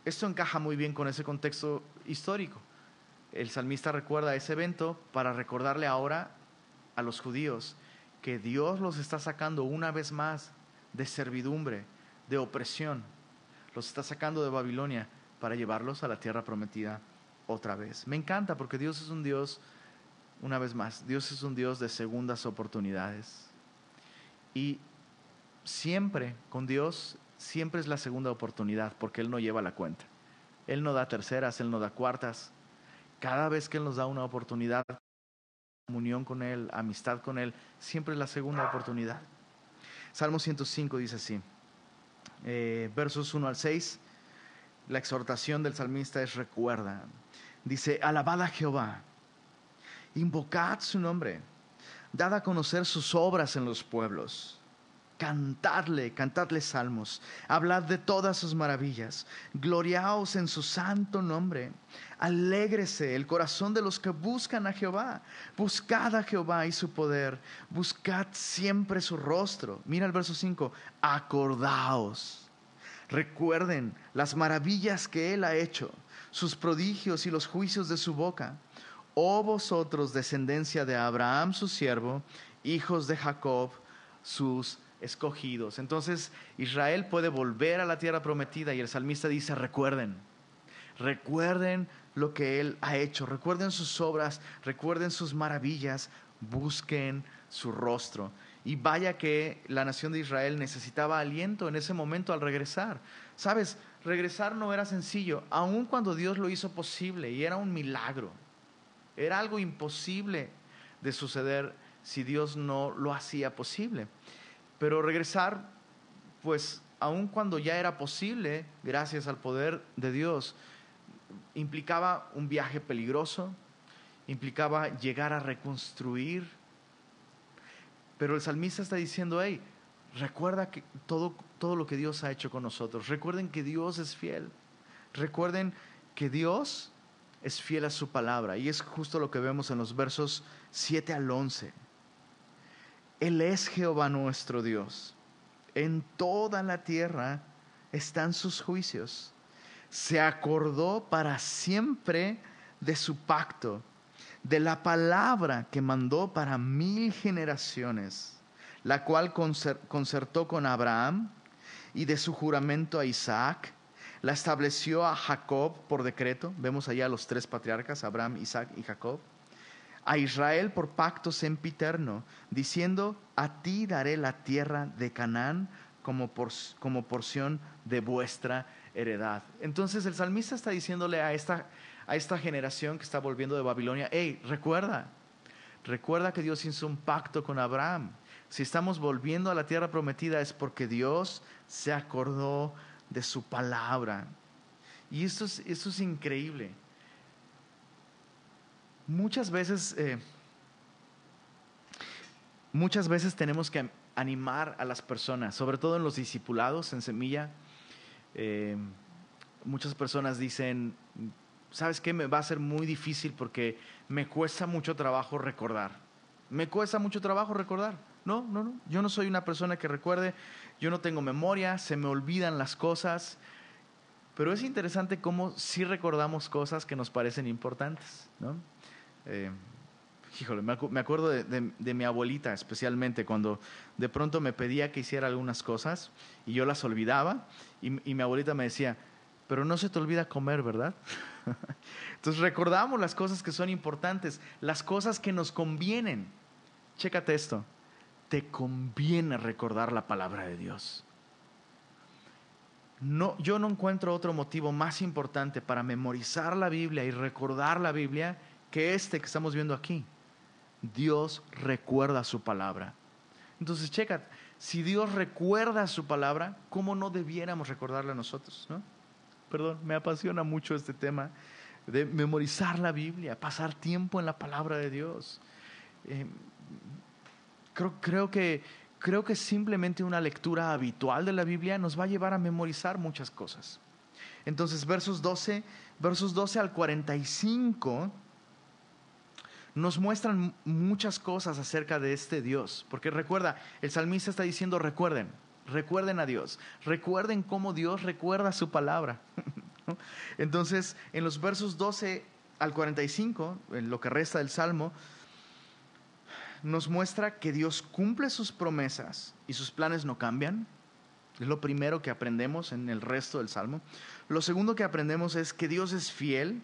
esto encaja muy bien con ese contexto histórico. El salmista recuerda ese evento para recordarle ahora a los judíos que Dios los está sacando una vez más de servidumbre, de opresión. Los está sacando de Babilonia para llevarlos a la tierra prometida otra vez. Me encanta porque Dios es un Dios, una vez más, Dios es un Dios de segundas oportunidades. Y siempre con Dios, siempre es la segunda oportunidad porque Él no lleva la cuenta. Él no da terceras, Él no da cuartas. Cada vez que Él nos da una oportunidad, comunión con Él, amistad con Él, siempre es la segunda oportunidad. Salmo 105 dice así. Eh, versos 1 al 6, la exhortación del salmista es recuerda. Dice, alabad a Jehová, invocad su nombre, dad a conocer sus obras en los pueblos. Cantadle, cantadle salmos, hablad de todas sus maravillas, gloriaos en su santo nombre, alégrese el corazón de los que buscan a Jehová, buscad a Jehová y su poder, buscad siempre su rostro. Mira el verso 5, acordaos, recuerden las maravillas que Él ha hecho, sus prodigios y los juicios de su boca. Oh vosotros, descendencia de Abraham su siervo, hijos de Jacob, sus escogidos. Entonces Israel puede volver a la tierra prometida y el salmista dice, recuerden, recuerden lo que Él ha hecho, recuerden sus obras, recuerden sus maravillas, busquen su rostro. Y vaya que la nación de Israel necesitaba aliento en ese momento al regresar. Sabes, regresar no era sencillo, aun cuando Dios lo hizo posible y era un milagro. Era algo imposible de suceder si Dios no lo hacía posible. Pero regresar, pues aun cuando ya era posible, gracias al poder de Dios, implicaba un viaje peligroso, implicaba llegar a reconstruir. Pero el salmista está diciendo, hey, recuerda que todo, todo lo que Dios ha hecho con nosotros. Recuerden que Dios es fiel. Recuerden que Dios es fiel a su palabra. Y es justo lo que vemos en los versos 7 al 11. Él es Jehová nuestro Dios. En toda la tierra están sus juicios. Se acordó para siempre de su pacto, de la palabra que mandó para mil generaciones, la cual concertó con Abraham y de su juramento a Isaac, la estableció a Jacob por decreto. Vemos allá los tres patriarcas, Abraham, Isaac y Jacob a Israel por pacto sempiterno, diciendo, a ti daré la tierra de Canaán como, como porción de vuestra heredad. Entonces el salmista está diciéndole a esta, a esta generación que está volviendo de Babilonia, hey, recuerda, recuerda que Dios hizo un pacto con Abraham. Si estamos volviendo a la tierra prometida es porque Dios se acordó de su palabra. Y esto es, esto es increíble muchas veces, eh, muchas veces tenemos que animar a las personas, sobre todo en los discipulados, en Semilla. Eh, muchas personas dicen, ¿sabes qué? Me va a ser muy difícil porque me cuesta mucho trabajo recordar. Me cuesta mucho trabajo recordar. No, no, no. Yo no soy una persona que recuerde. Yo no tengo memoria, se me olvidan las cosas. Pero es interesante cómo sí recordamos cosas que nos parecen importantes, ¿no? Eh, híjole, me, acuerdo de, mi abuelita especialmente cuando de pronto me pedía que hiciera algunas cosas y yo las olvidaba y, mi abuelita me decía, pero no se te olvida comer, ¿verdad? Entonces recordamos las cosas que son importantes, las cosas que nos convienen. Chécate esto, te conviene recordar la palabra de Dios. No, yo no encuentro otro motivo más importante para memorizar la Biblia y recordar la Biblia que este que estamos viendo aquí. Dios recuerda su palabra. Entonces, checa, si Dios recuerda su palabra, ¿cómo no debiéramos recordarla nosotros? ¿no? Perdón, me apasiona mucho este tema de memorizar la Biblia, pasar tiempo en la palabra de Dios. Eh, creo, que, que simplemente una lectura habitual de la Biblia nos va a llevar a memorizar muchas cosas. Entonces, versos 12, versos 12 al 45 nos muestran muchas cosas acerca de este Dios. Porque recuerda, el salmista está diciendo, recuerden, recuerden a Dios, recuerden cómo Dios recuerda su palabra. Entonces, en los versos 12 al 45, en lo que resta del Salmo, nos muestra que Dios cumple sus promesas y sus planes no cambian. Es lo primero que aprendemos en el resto del Salmo. Lo segundo que aprendemos es que Dios es fiel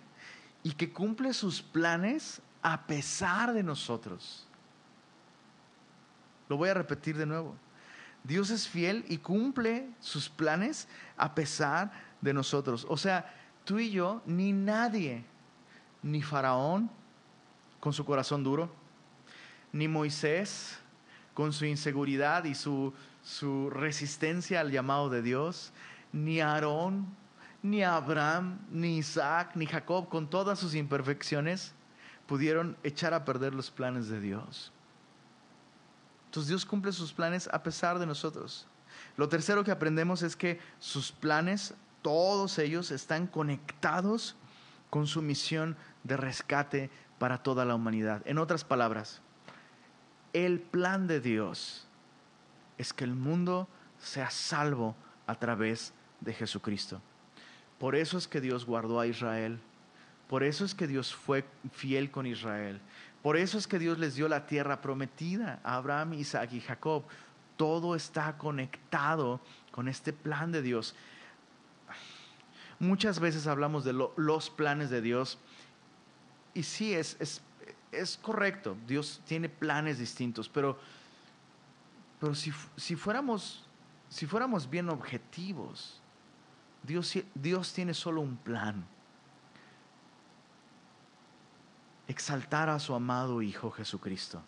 y que cumple sus planes a pesar de nosotros. Lo voy a repetir de nuevo. Dios es fiel y cumple sus planes a pesar de nosotros. O sea, tú y yo, ni nadie, ni Faraón con su corazón duro, ni Moisés con su inseguridad y su, su resistencia al llamado de Dios, ni Aarón, ni Abraham, ni Isaac, ni Jacob, con todas sus imperfecciones, pudieron echar a perder los planes de Dios. Entonces Dios cumple sus planes a pesar de nosotros. Lo tercero que aprendemos es que sus planes, todos ellos, están conectados con su misión de rescate para toda la humanidad. En otras palabras, el plan de Dios es que el mundo sea salvo a través de Jesucristo. Por eso es que Dios guardó a Israel por eso es que Dios fue fiel con Israel. Por eso es que Dios les dio la tierra prometida a Abraham, Isaac y Jacob. Todo está conectado con este plan de Dios. Muchas veces hablamos de los planes de Dios y sí, es, es, es, correcto, Dios tiene planes distintos, pero, pero si, si, fuéramos, si fuéramos bien objetivos, Dios, Dios tiene solo un plan exaltar a su amado Hijo Jesucristo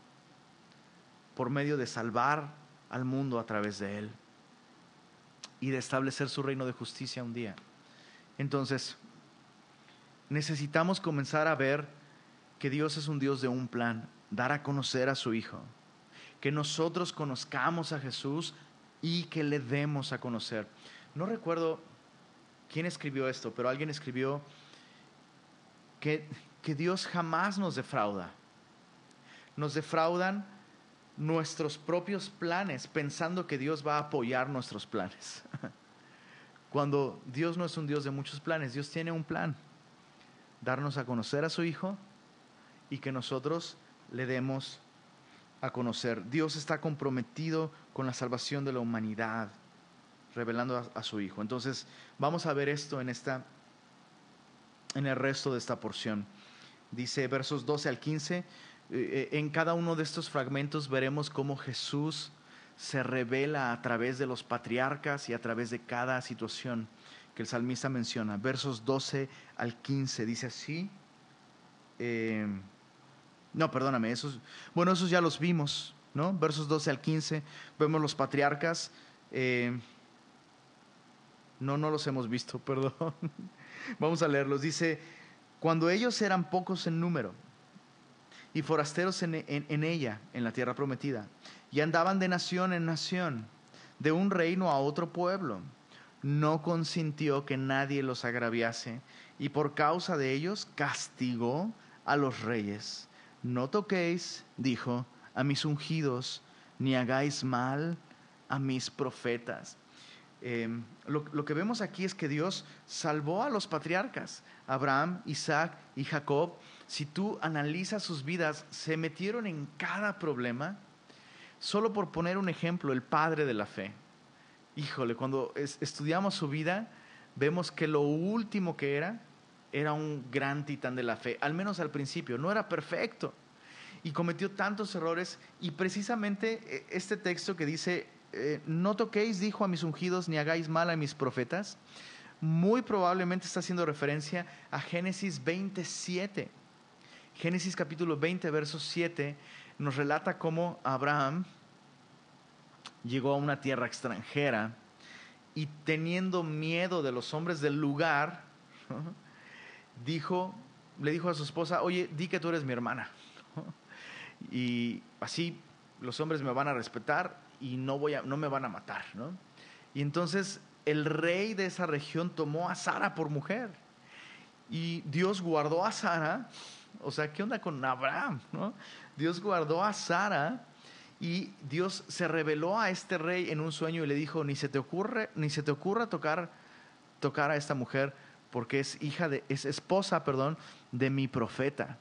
por medio de salvar al mundo a través de Él y de establecer su reino de justicia un día. Entonces, necesitamos comenzar a ver que Dios es un Dios de un plan, dar a conocer a su Hijo, que nosotros conozcamos a Jesús y que le demos a conocer. No recuerdo quién escribió esto, pero alguien escribió que que Dios jamás nos defrauda. Nos defraudan nuestros propios planes pensando que Dios va a apoyar nuestros planes. Cuando Dios no es un Dios de muchos planes, Dios tiene un plan. Darnos a conocer a su Hijo y que nosotros le demos a conocer. Dios está comprometido con la salvación de la humanidad, revelando a, su Hijo. Entonces, vamos a ver esto en, esta, en el resto de esta porción dice versos 12 al 15, eh, eh, en cada uno de estos fragmentos veremos cómo Jesús se revela a través de los patriarcas y a través de cada situación que el salmista menciona. Versos 12 al 15 dice así. Eh, no, perdóname, esos, bueno, esos ya los vimos, ¿no? Versos 12 al 15, vemos los patriarcas. no, no los hemos visto, perdón. Vamos a leerlos. Dice, cuando ellos eran pocos en número y forasteros en, ella, en la tierra prometida, y andaban de nación en nación, de un reino a otro pueblo, no consintió que nadie los agraviase, y por causa de ellos castigó a los reyes. No toquéis, dijo, a mis ungidos, ni hagáis mal a mis profetas. Em, lo, que vemos aquí es que Dios salvó a los patriarcas, Abraham, Isaac y Jacob. Si tú analizas sus vidas, se metieron en cada problema. Solo por poner un ejemplo, el padre de la fe. Híjole, cuando estudiamos su vida, vemos que lo último que era era un gran titán de la fe, al menos al principio, no era perfecto y cometió tantos errores y precisamente eh, este texto que dice, eh, no toquéis, dijo a mis ungidos, ni hagáis mal a mis profetas, muy probablemente está haciendo referencia a Génesis 27. Génesis capítulo 20, verso 7, nos relata cómo Abraham llegó a una tierra extranjera y teniendo miedo de los hombres del lugar, dijo, le dijo a su esposa, oye, di que tú eres mi hermana. Y así los hombres me van a respetar y no, voy a, no me van a matar. Y entonces el rey de esa región tomó a Sara por mujer. Y Dios guardó a Sara, o sea, ¿qué onda con Abraham? ¿no? Dios guardó a Sara y Dios se reveló a este rey en un sueño y le dijo, ni se te ocurre, ni se te ocurra tocar, tocar a esta mujer porque es hija de, es esposa, perdón, de mi profeta.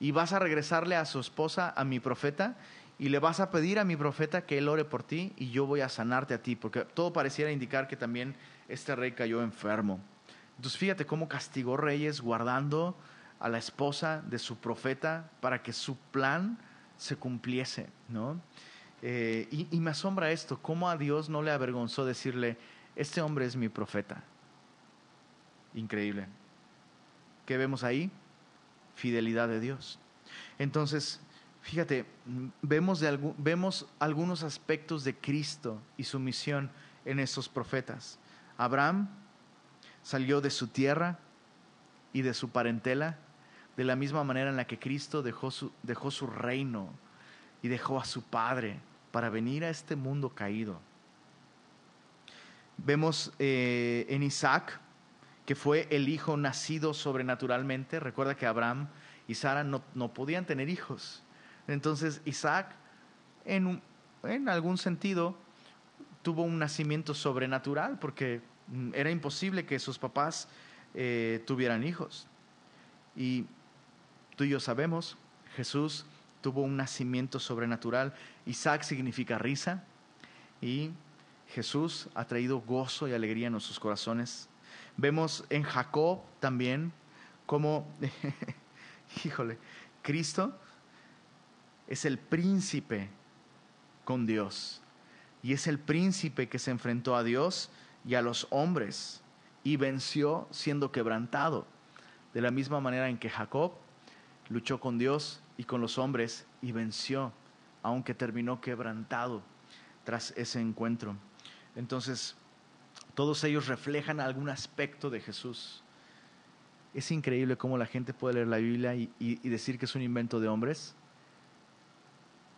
Y vas a regresarle a su esposa, a mi profeta, y le vas a pedir a mi profeta que él ore por ti y yo voy a sanarte a ti, porque todo pareciera indicar que también este rey cayó enfermo. Entonces fíjate cómo castigó reyes guardando a la esposa de su profeta para que su plan se cumpliese, ¿no? Eh, y, y me asombra esto, cómo a Dios no le avergonzó decirle, este hombre es mi profeta. Increíble. ¿Qué vemos ahí? Fidelidad de Dios. Entonces, fíjate, vemos, vemos algunos aspectos de Cristo y su misión en estos profetas. Abraham salió de su tierra y de su parentela de la misma manera en la que Cristo dejó su, dejó su reino y dejó a su Padre para venir a este mundo caído. Vemos eh, en Isaac que fue el hijo nacido sobrenaturalmente. Recuerda que Abraham y Sara no, no podían tener hijos. Entonces Isaac, en, en algún sentido, tuvo un nacimiento sobrenatural porque era imposible que sus papás eh, tuvieran hijos. Y tú y yo sabemos, Jesús tuvo un nacimiento sobrenatural. Isaac significa risa y Jesús ha traído gozo y alegría en nuestros corazones. Vemos en Jacob también como, híjole, Cristo es el príncipe con Dios. Y es el príncipe que se enfrentó a Dios y a los hombres y venció siendo quebrantado. De la misma manera en que Jacob luchó con Dios y con los hombres y venció, aunque terminó quebrantado tras ese encuentro. Entonces, todos ellos reflejan algún aspecto de Jesús. Es increíble cómo la gente puede leer la Biblia y, decir que es un invento de hombres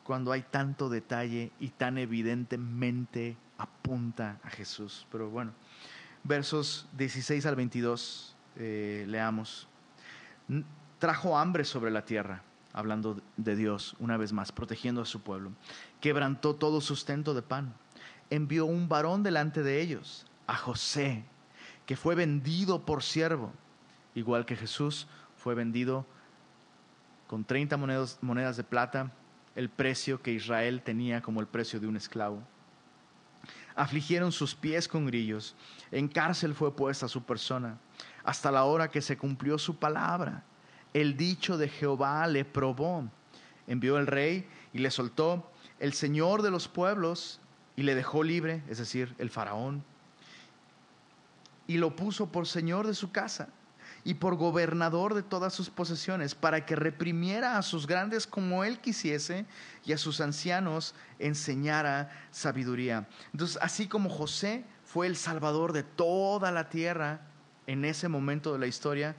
cuando hay tanto detalle y tan evidentemente apunta a Jesús. Pero bueno, versos 16 al 22, eh, leamos. Trajo hambre sobre la tierra, hablando de Dios una vez más, protegiendo a su pueblo. Quebrantó todo sustento de pan. Envió un varón delante de ellos a José, que fue vendido por siervo, igual que Jesús fue vendido con 30 monedas, monedas de plata, el precio que Israel tenía como el precio de un esclavo. Afligieron sus pies con grillos, en cárcel fue puesta su persona, hasta la hora que se cumplió su palabra. El dicho de Jehová le probó. Envió el rey y le soltó el Señor de los pueblos y le dejó libre, es decir, el faraón, y lo puso por señor de su casa y por gobernador de todas sus posesiones, para que reprimiera a sus grandes como él quisiese y a sus ancianos enseñara sabiduría. Entonces, así como José fue el salvador de toda la tierra en ese momento de la historia,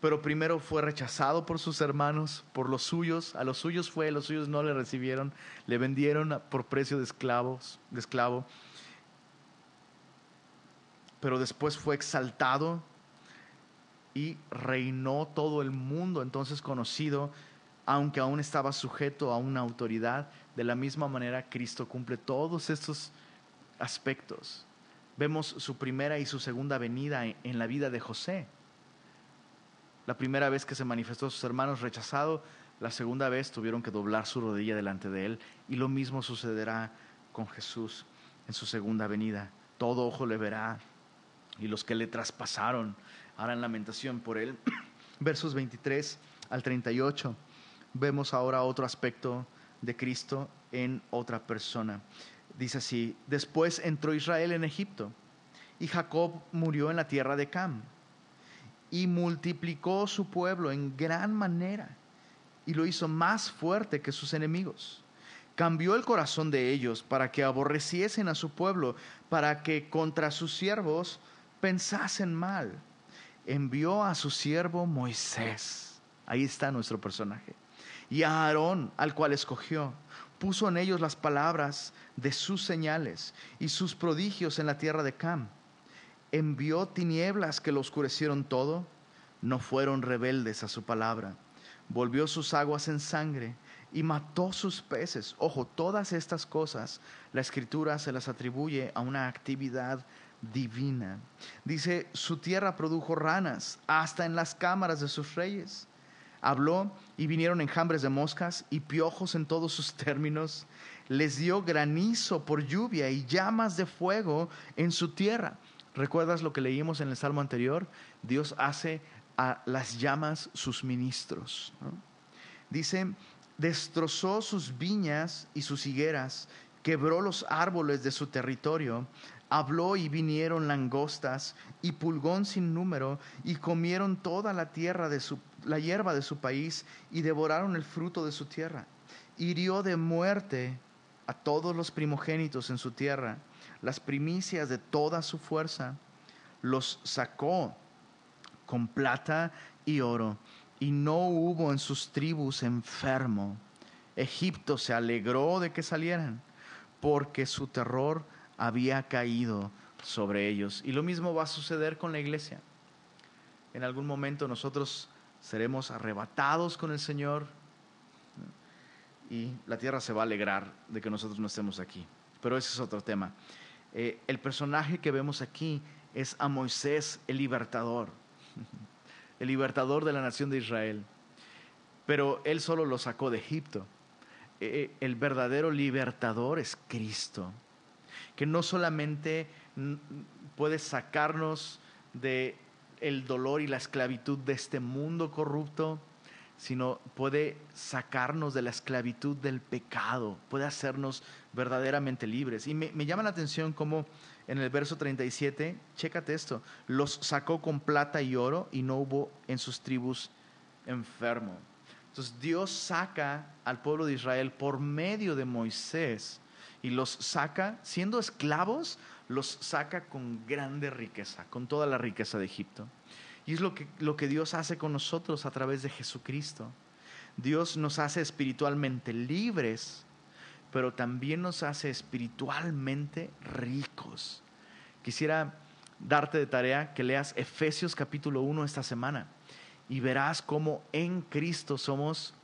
pero primero fue rechazado por sus hermanos, por los suyos, a los suyos fue, los suyos no le recibieron, le vendieron por precio de esclavos, de esclavo pero después fue exaltado y reinó todo el mundo, entonces conocido, aunque aún estaba sujeto a una autoridad, de la misma manera Cristo cumple todos estos aspectos. Vemos su primera y su segunda venida en la vida de José. La primera vez que se manifestó a sus hermanos rechazado, la segunda vez tuvieron que doblar su rodilla delante de él y lo mismo sucederá con Jesús en su segunda venida. Todo ojo le verá, y los que le traspasaron harán lamentación por él. Versos 23 al 38 vemos ahora otro aspecto de Cristo en otra persona. Dice así, después entró Israel en Egipto y Jacob murió en la tierra de Cam y multiplicó su pueblo en gran manera y lo hizo más fuerte que sus enemigos. Cambió el corazón de ellos para que aborreciesen a su pueblo, para que contra sus siervos pensasen mal. Envió a su siervo Moisés. Ahí está nuestro personaje. Y a Aarón, al cual escogió, puso en ellos las palabras de sus señales y sus prodigios en la tierra de Cam. Envió tinieblas que lo oscurecieron todo, no fueron rebeldes a su palabra. Volvió sus aguas en sangre y mató sus peces. Ojo, todas estas cosas la escritura se las atribuye a una actividad divina. Dice, su tierra produjo ranas hasta en las cámaras de sus reyes habló y vinieron enjambres de moscas y piojos en todos sus términos. Les dio granizo por lluvia y llamas de fuego en su tierra. ¿Recuerdas lo que leímos en el salmo anterior? Dios hace a las llamas sus ministros. Dice, destrozó sus viñas y sus higueras, quebró los árboles de su territorio, habló y vinieron langostas y pulgón sin número y comieron toda la tierra de su la hierba de su país y devoraron el fruto de su tierra. Hirió de muerte a todos los primogénitos en su tierra, las primicias de toda su fuerza. Los sacó con plata y oro, y no hubo en sus tribus enfermo. Egipto se alegró de que salieran, porque su terror había caído sobre ellos. Y lo mismo va a suceder con la iglesia. En algún momento nosotros seremos arrebatados con el Señor y la tierra se va a alegrar de que nosotros no estemos aquí. Pero ese es otro tema. Eh, el personaje que vemos aquí es a Moisés, el libertador, el libertador de la nación de Israel. Pero él solo lo sacó de Egipto. Eh, eh, el verdadero libertador es Cristo, que no solamente puede sacarnos de el dolor y la esclavitud de este mundo corrupto, sino puede sacarnos de la esclavitud del pecado, puede hacernos verdaderamente libres. Y me, llama la atención cómo en el verso 37, chécate esto, los sacó con plata y oro y no hubo en sus tribus enfermo. Entonces Dios saca al pueblo de Israel por medio de Moisés y los saca siendo esclavos, los saca con grande riqueza, con toda la riqueza de Egipto. Y es lo que, lo que Dios hace con nosotros a través de Jesucristo. Dios nos hace espiritualmente libres, pero también nos hace espiritualmente ricos. Quisiera darte de tarea que leas Efesios capítulo 1 esta semana y verás cómo en Cristo somos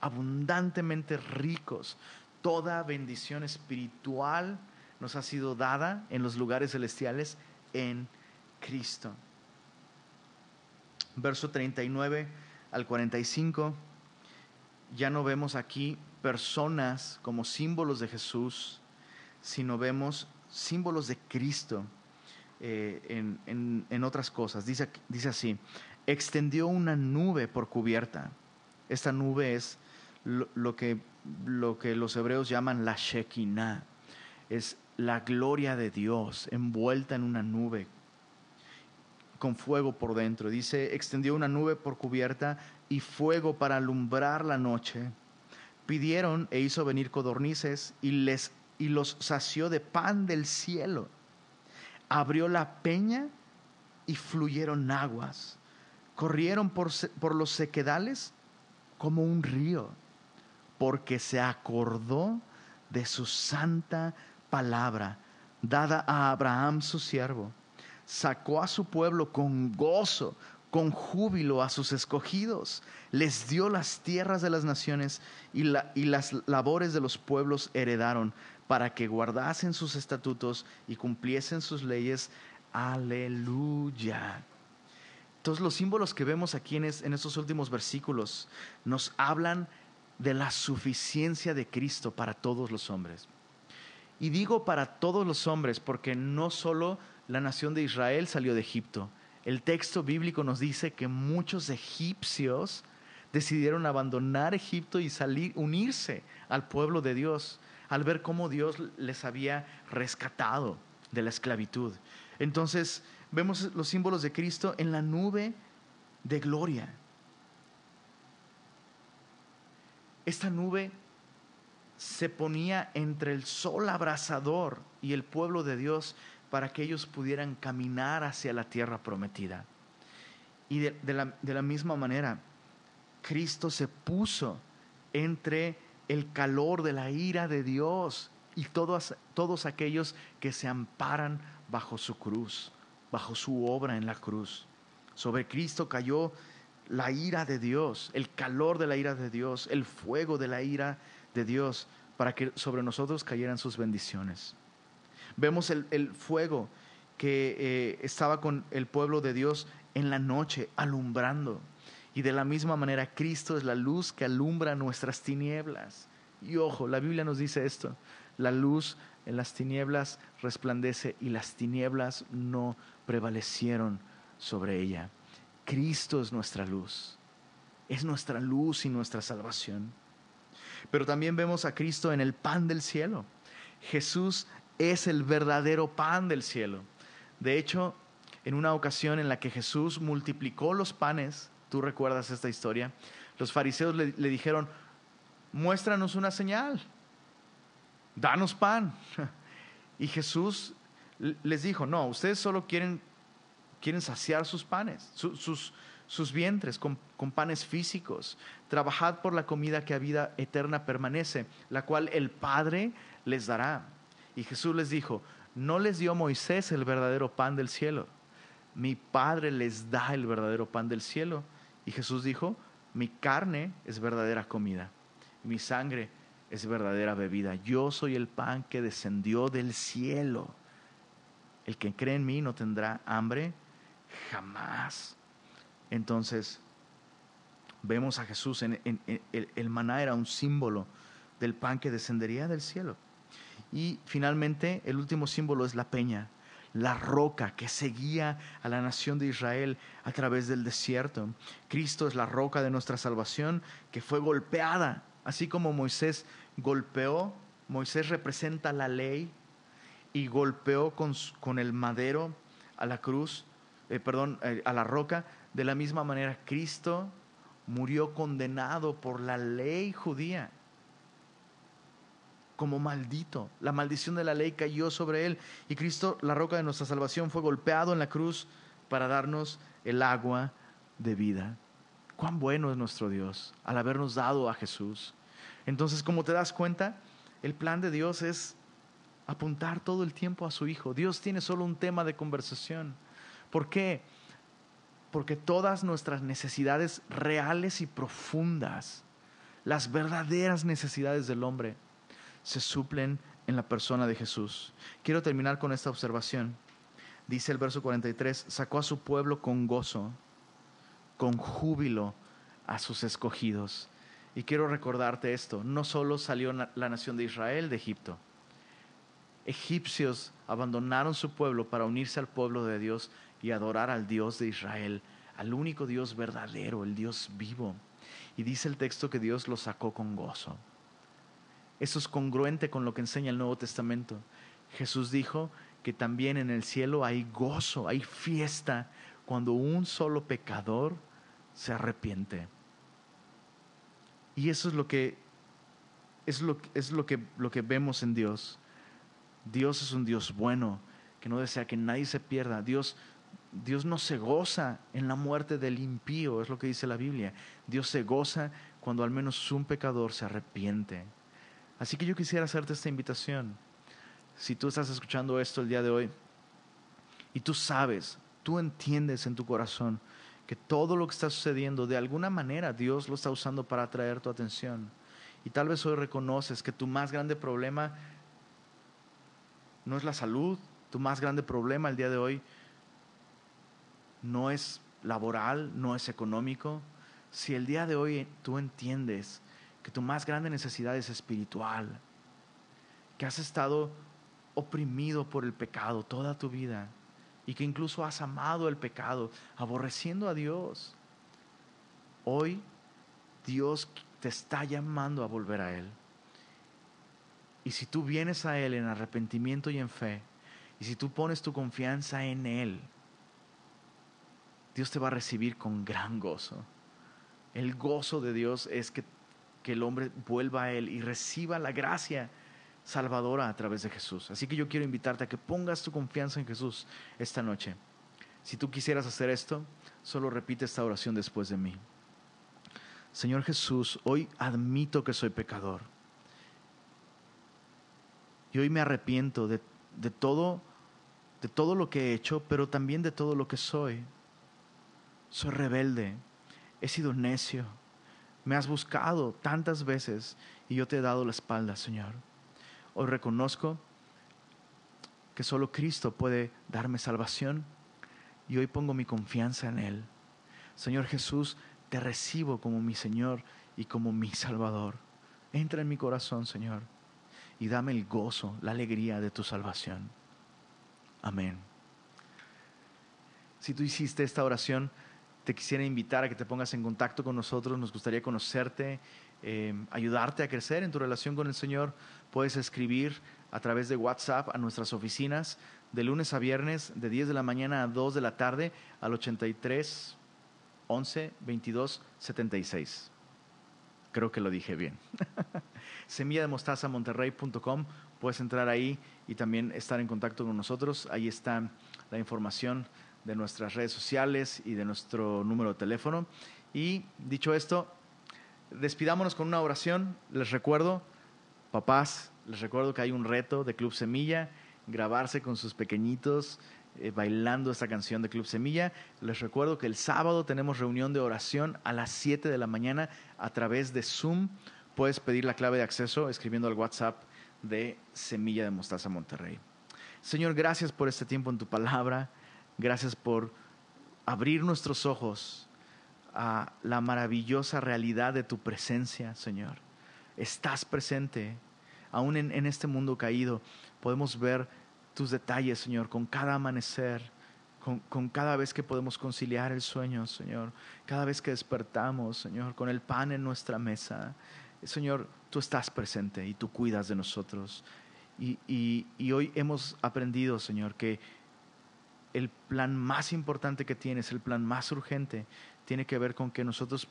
abundantemente ricos. Toda bendición espiritual nos ha sido dada en los lugares celestiales en Cristo. Verso 39 al 45, ya no vemos aquí personas como símbolos de Jesús, sino vemos símbolos de Cristo eh, en, otras cosas. Dice, dice así, extendió una nube por cubierta. Esta nube es lo, que, lo que los hebreos llaman la Shekinah. Es la gloria de Dios envuelta en una nube con fuego por dentro. Dice, extendió una nube por cubierta y fuego para alumbrar la noche. Pidieron e hizo venir codornices y, les, y los sació de pan del cielo. Abrió la peña y fluyeron aguas. Corrieron por, por los sequedales como un río, porque se acordó de su santa palabra dada a Abraham su siervo. Sacó a su pueblo con gozo, con júbilo a sus escogidos. Les dio las tierras de las naciones y, y las labores de los pueblos heredaron para que guardasen sus estatutos y cumpliesen sus leyes. Aleluya. Todos los símbolos que vemos aquí en, en estos últimos versículos nos hablan de la suficiencia de Cristo para todos los hombres. Y digo para todos los hombres porque no solo la nación de Israel salió de Egipto. El texto bíblico nos dice que muchos egipcios decidieron abandonar Egipto y salir, unirse al pueblo de Dios, al ver cómo Dios les había rescatado de la esclavitud. Entonces, vemos los símbolos de Cristo en la nube de gloria. Esta nube se ponía entre el sol abrasador y el pueblo de Dios para que ellos pudieran caminar hacia la tierra prometida. Y de, la, misma manera, Cristo se puso entre el calor de la ira de Dios y todos, todos aquellos que se amparan bajo su cruz, bajo su obra en la cruz. Sobre Cristo cayó la ira de Dios, el calor de la ira de Dios, el fuego de la ira de Dios, para que sobre nosotros cayeran sus bendiciones. Vemos el, fuego que eh, estaba con el pueblo de Dios en la noche, alumbrando. Y de la misma manera, Cristo es la luz que alumbra nuestras tinieblas. Y ojo, la Biblia nos dice esto, la luz en las tinieblas resplandece y las tinieblas no prevalecieron sobre ella. Cristo es nuestra luz, es nuestra luz y nuestra salvación. Pero también vemos a Cristo en el pan del cielo. Jesús es el verdadero pan del cielo. De hecho, en una ocasión en la que Jesús multiplicó los panes, tú recuerdas esta historia, los fariseos le, dijeron, muéstranos una señal, danos pan. Y Jesús les dijo, no, ustedes solo quieren, quieren saciar sus panes, sus, sus vientres con, con, panes físicos. Trabajad por la comida que a vida eterna permanece, la cual el Padre les dará. Y Jesús les dijo, no les dio Moisés el verdadero pan del cielo, mi Padre les da el verdadero pan del cielo. Y Jesús dijo, mi carne es verdadera comida, mi sangre es verdadera bebida. Yo soy el pan que descendió del cielo. El que cree en mí no tendrá hambre jamás. Entonces, vemos a Jesús, en, el, maná era un símbolo del pan que descendería del cielo. Y finalmente, el último símbolo es la peña, la roca que seguía a la nación de Israel a través del desierto. Cristo es la roca de nuestra salvación que fue golpeada, así como Moisés golpeó, Moisés representa la ley y golpeó con, con el madero a la cruz, eh, perdón, eh, a la roca. De la misma manera, Cristo murió condenado por la ley judía como maldito. La maldición de la ley cayó sobre él y Cristo, la roca de nuestra salvación, fue golpeado en la cruz para darnos el agua de vida. Cuán bueno es nuestro Dios al habernos dado a Jesús. Entonces, como te das cuenta, el plan de Dios es apuntar todo el tiempo a su Hijo. Dios tiene solo un tema de conversación. ¿Por qué? Porque todas nuestras necesidades reales y profundas, las verdaderas necesidades del hombre, se suplen en la persona de Jesús. Quiero terminar con esta observación. Dice el verso 43, sacó a su pueblo con gozo, con júbilo a sus escogidos. Y quiero recordarte esto, no solo salió la nación de Israel de Egipto, egipcios abandonaron su pueblo para unirse al pueblo de Dios y adorar al Dios de Israel, al único Dios verdadero, el Dios vivo. Y dice el texto que Dios los sacó con gozo. Eso es congruente con lo que enseña el Nuevo Testamento. Jesús dijo que también en el cielo hay gozo, hay fiesta cuando un solo pecador se arrepiente. Y eso es lo que es lo, es lo que lo que vemos en Dios. Dios es un Dios bueno, que no desea que nadie se pierda. Dios Dios no se goza en la muerte del impío, es lo que dice la Biblia. Dios se goza cuando al menos un pecador se arrepiente. Así que yo quisiera hacerte esta invitación. Si tú estás escuchando esto el día de hoy y tú sabes, tú entiendes en tu corazón que todo lo que está sucediendo, de alguna manera Dios lo está usando para atraer tu atención. Y tal vez hoy reconoces que tu más grande problema no es la salud, tu más grande problema el día de hoy no es laboral, no es económico. Si el día de hoy tú entiendes que tu más grande necesidad es espiritual, que has estado oprimido por el pecado toda tu vida, y que incluso has amado el pecado, aborreciendo a Dios. Hoy Dios te está llamando a volver a Él. Y si tú vienes a Él en arrepentimiento y en fe, y si tú pones tu confianza en Él, Dios te va a recibir con gran gozo. El gozo de Dios es que, que el hombre vuelva a Él y reciba la gracia salvadora a través de Jesús. Así que yo quiero invitarte a que pongas tu confianza en Jesús esta noche. Si tú quisieras hacer esto, solo repite esta oración después de mí. Señor Jesús, hoy admito que soy pecador. Y hoy me arrepiento de, de, todo, de todo lo que he hecho, pero también de todo lo que soy. Soy rebelde, he sido necio, me has buscado tantas veces y yo te he dado la espalda, Señor. Hoy reconozco que solo Cristo puede darme salvación y hoy pongo mi confianza en Él. Señor Jesús, te recibo como mi Señor y como mi Salvador. Entra en mi corazón, Señor, y dame el gozo, la alegría de tu salvación. Amén. Si tú hiciste esta oración, te quisiera invitar a que te pongas en contacto con nosotros. Nos gustaría conocerte, eh, ayudarte a crecer en tu relación con el Señor puedes escribir a través de WhatsApp a nuestras oficinas de lunes a viernes de 10 de la mañana a 2 de la tarde al 83 11 22 76. Creo que lo dije bien. Semilla de mostaza monterrey.com. Puedes entrar ahí y también estar en contacto con nosotros. Ahí está la información de nuestras redes sociales y de nuestro número de teléfono. Y dicho esto, despidámonos con una oración. Les recuerdo Papás, les recuerdo que hay un reto de Club Semilla, grabarse con sus pequeñitos eh, bailando esta canción de Club Semilla. Les recuerdo que el sábado tenemos reunión de oración a las 7 de la mañana a través de Zoom. Puedes pedir la clave de acceso escribiendo al WhatsApp de Semilla de Mostaza Monterrey. Señor, gracias por este tiempo en tu palabra. Gracias por abrir nuestros ojos a la maravillosa realidad de tu presencia, Señor estás presente. Aún en, este mundo caído podemos ver tus detalles, Señor, con cada amanecer, con, con, cada vez que podemos conciliar el sueño, Señor, cada vez que despertamos, Señor, con el pan en nuestra mesa. Señor, tú estás presente y tú cuidas de nosotros. Y, y, y hoy hemos aprendido, Señor, que el plan más importante que tienes, el plan más urgente, tiene que ver con que nosotros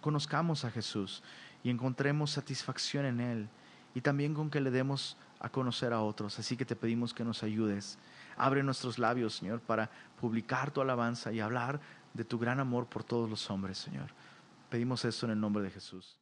conozcamos a Jesús y encontremos satisfacción en Él y también con que le demos a conocer a otros. Así que te pedimos que nos ayudes. Abre nuestros labios, Señor, para publicar tu alabanza y hablar de tu gran amor por todos los hombres, Señor. Pedimos esto en el nombre de Jesús.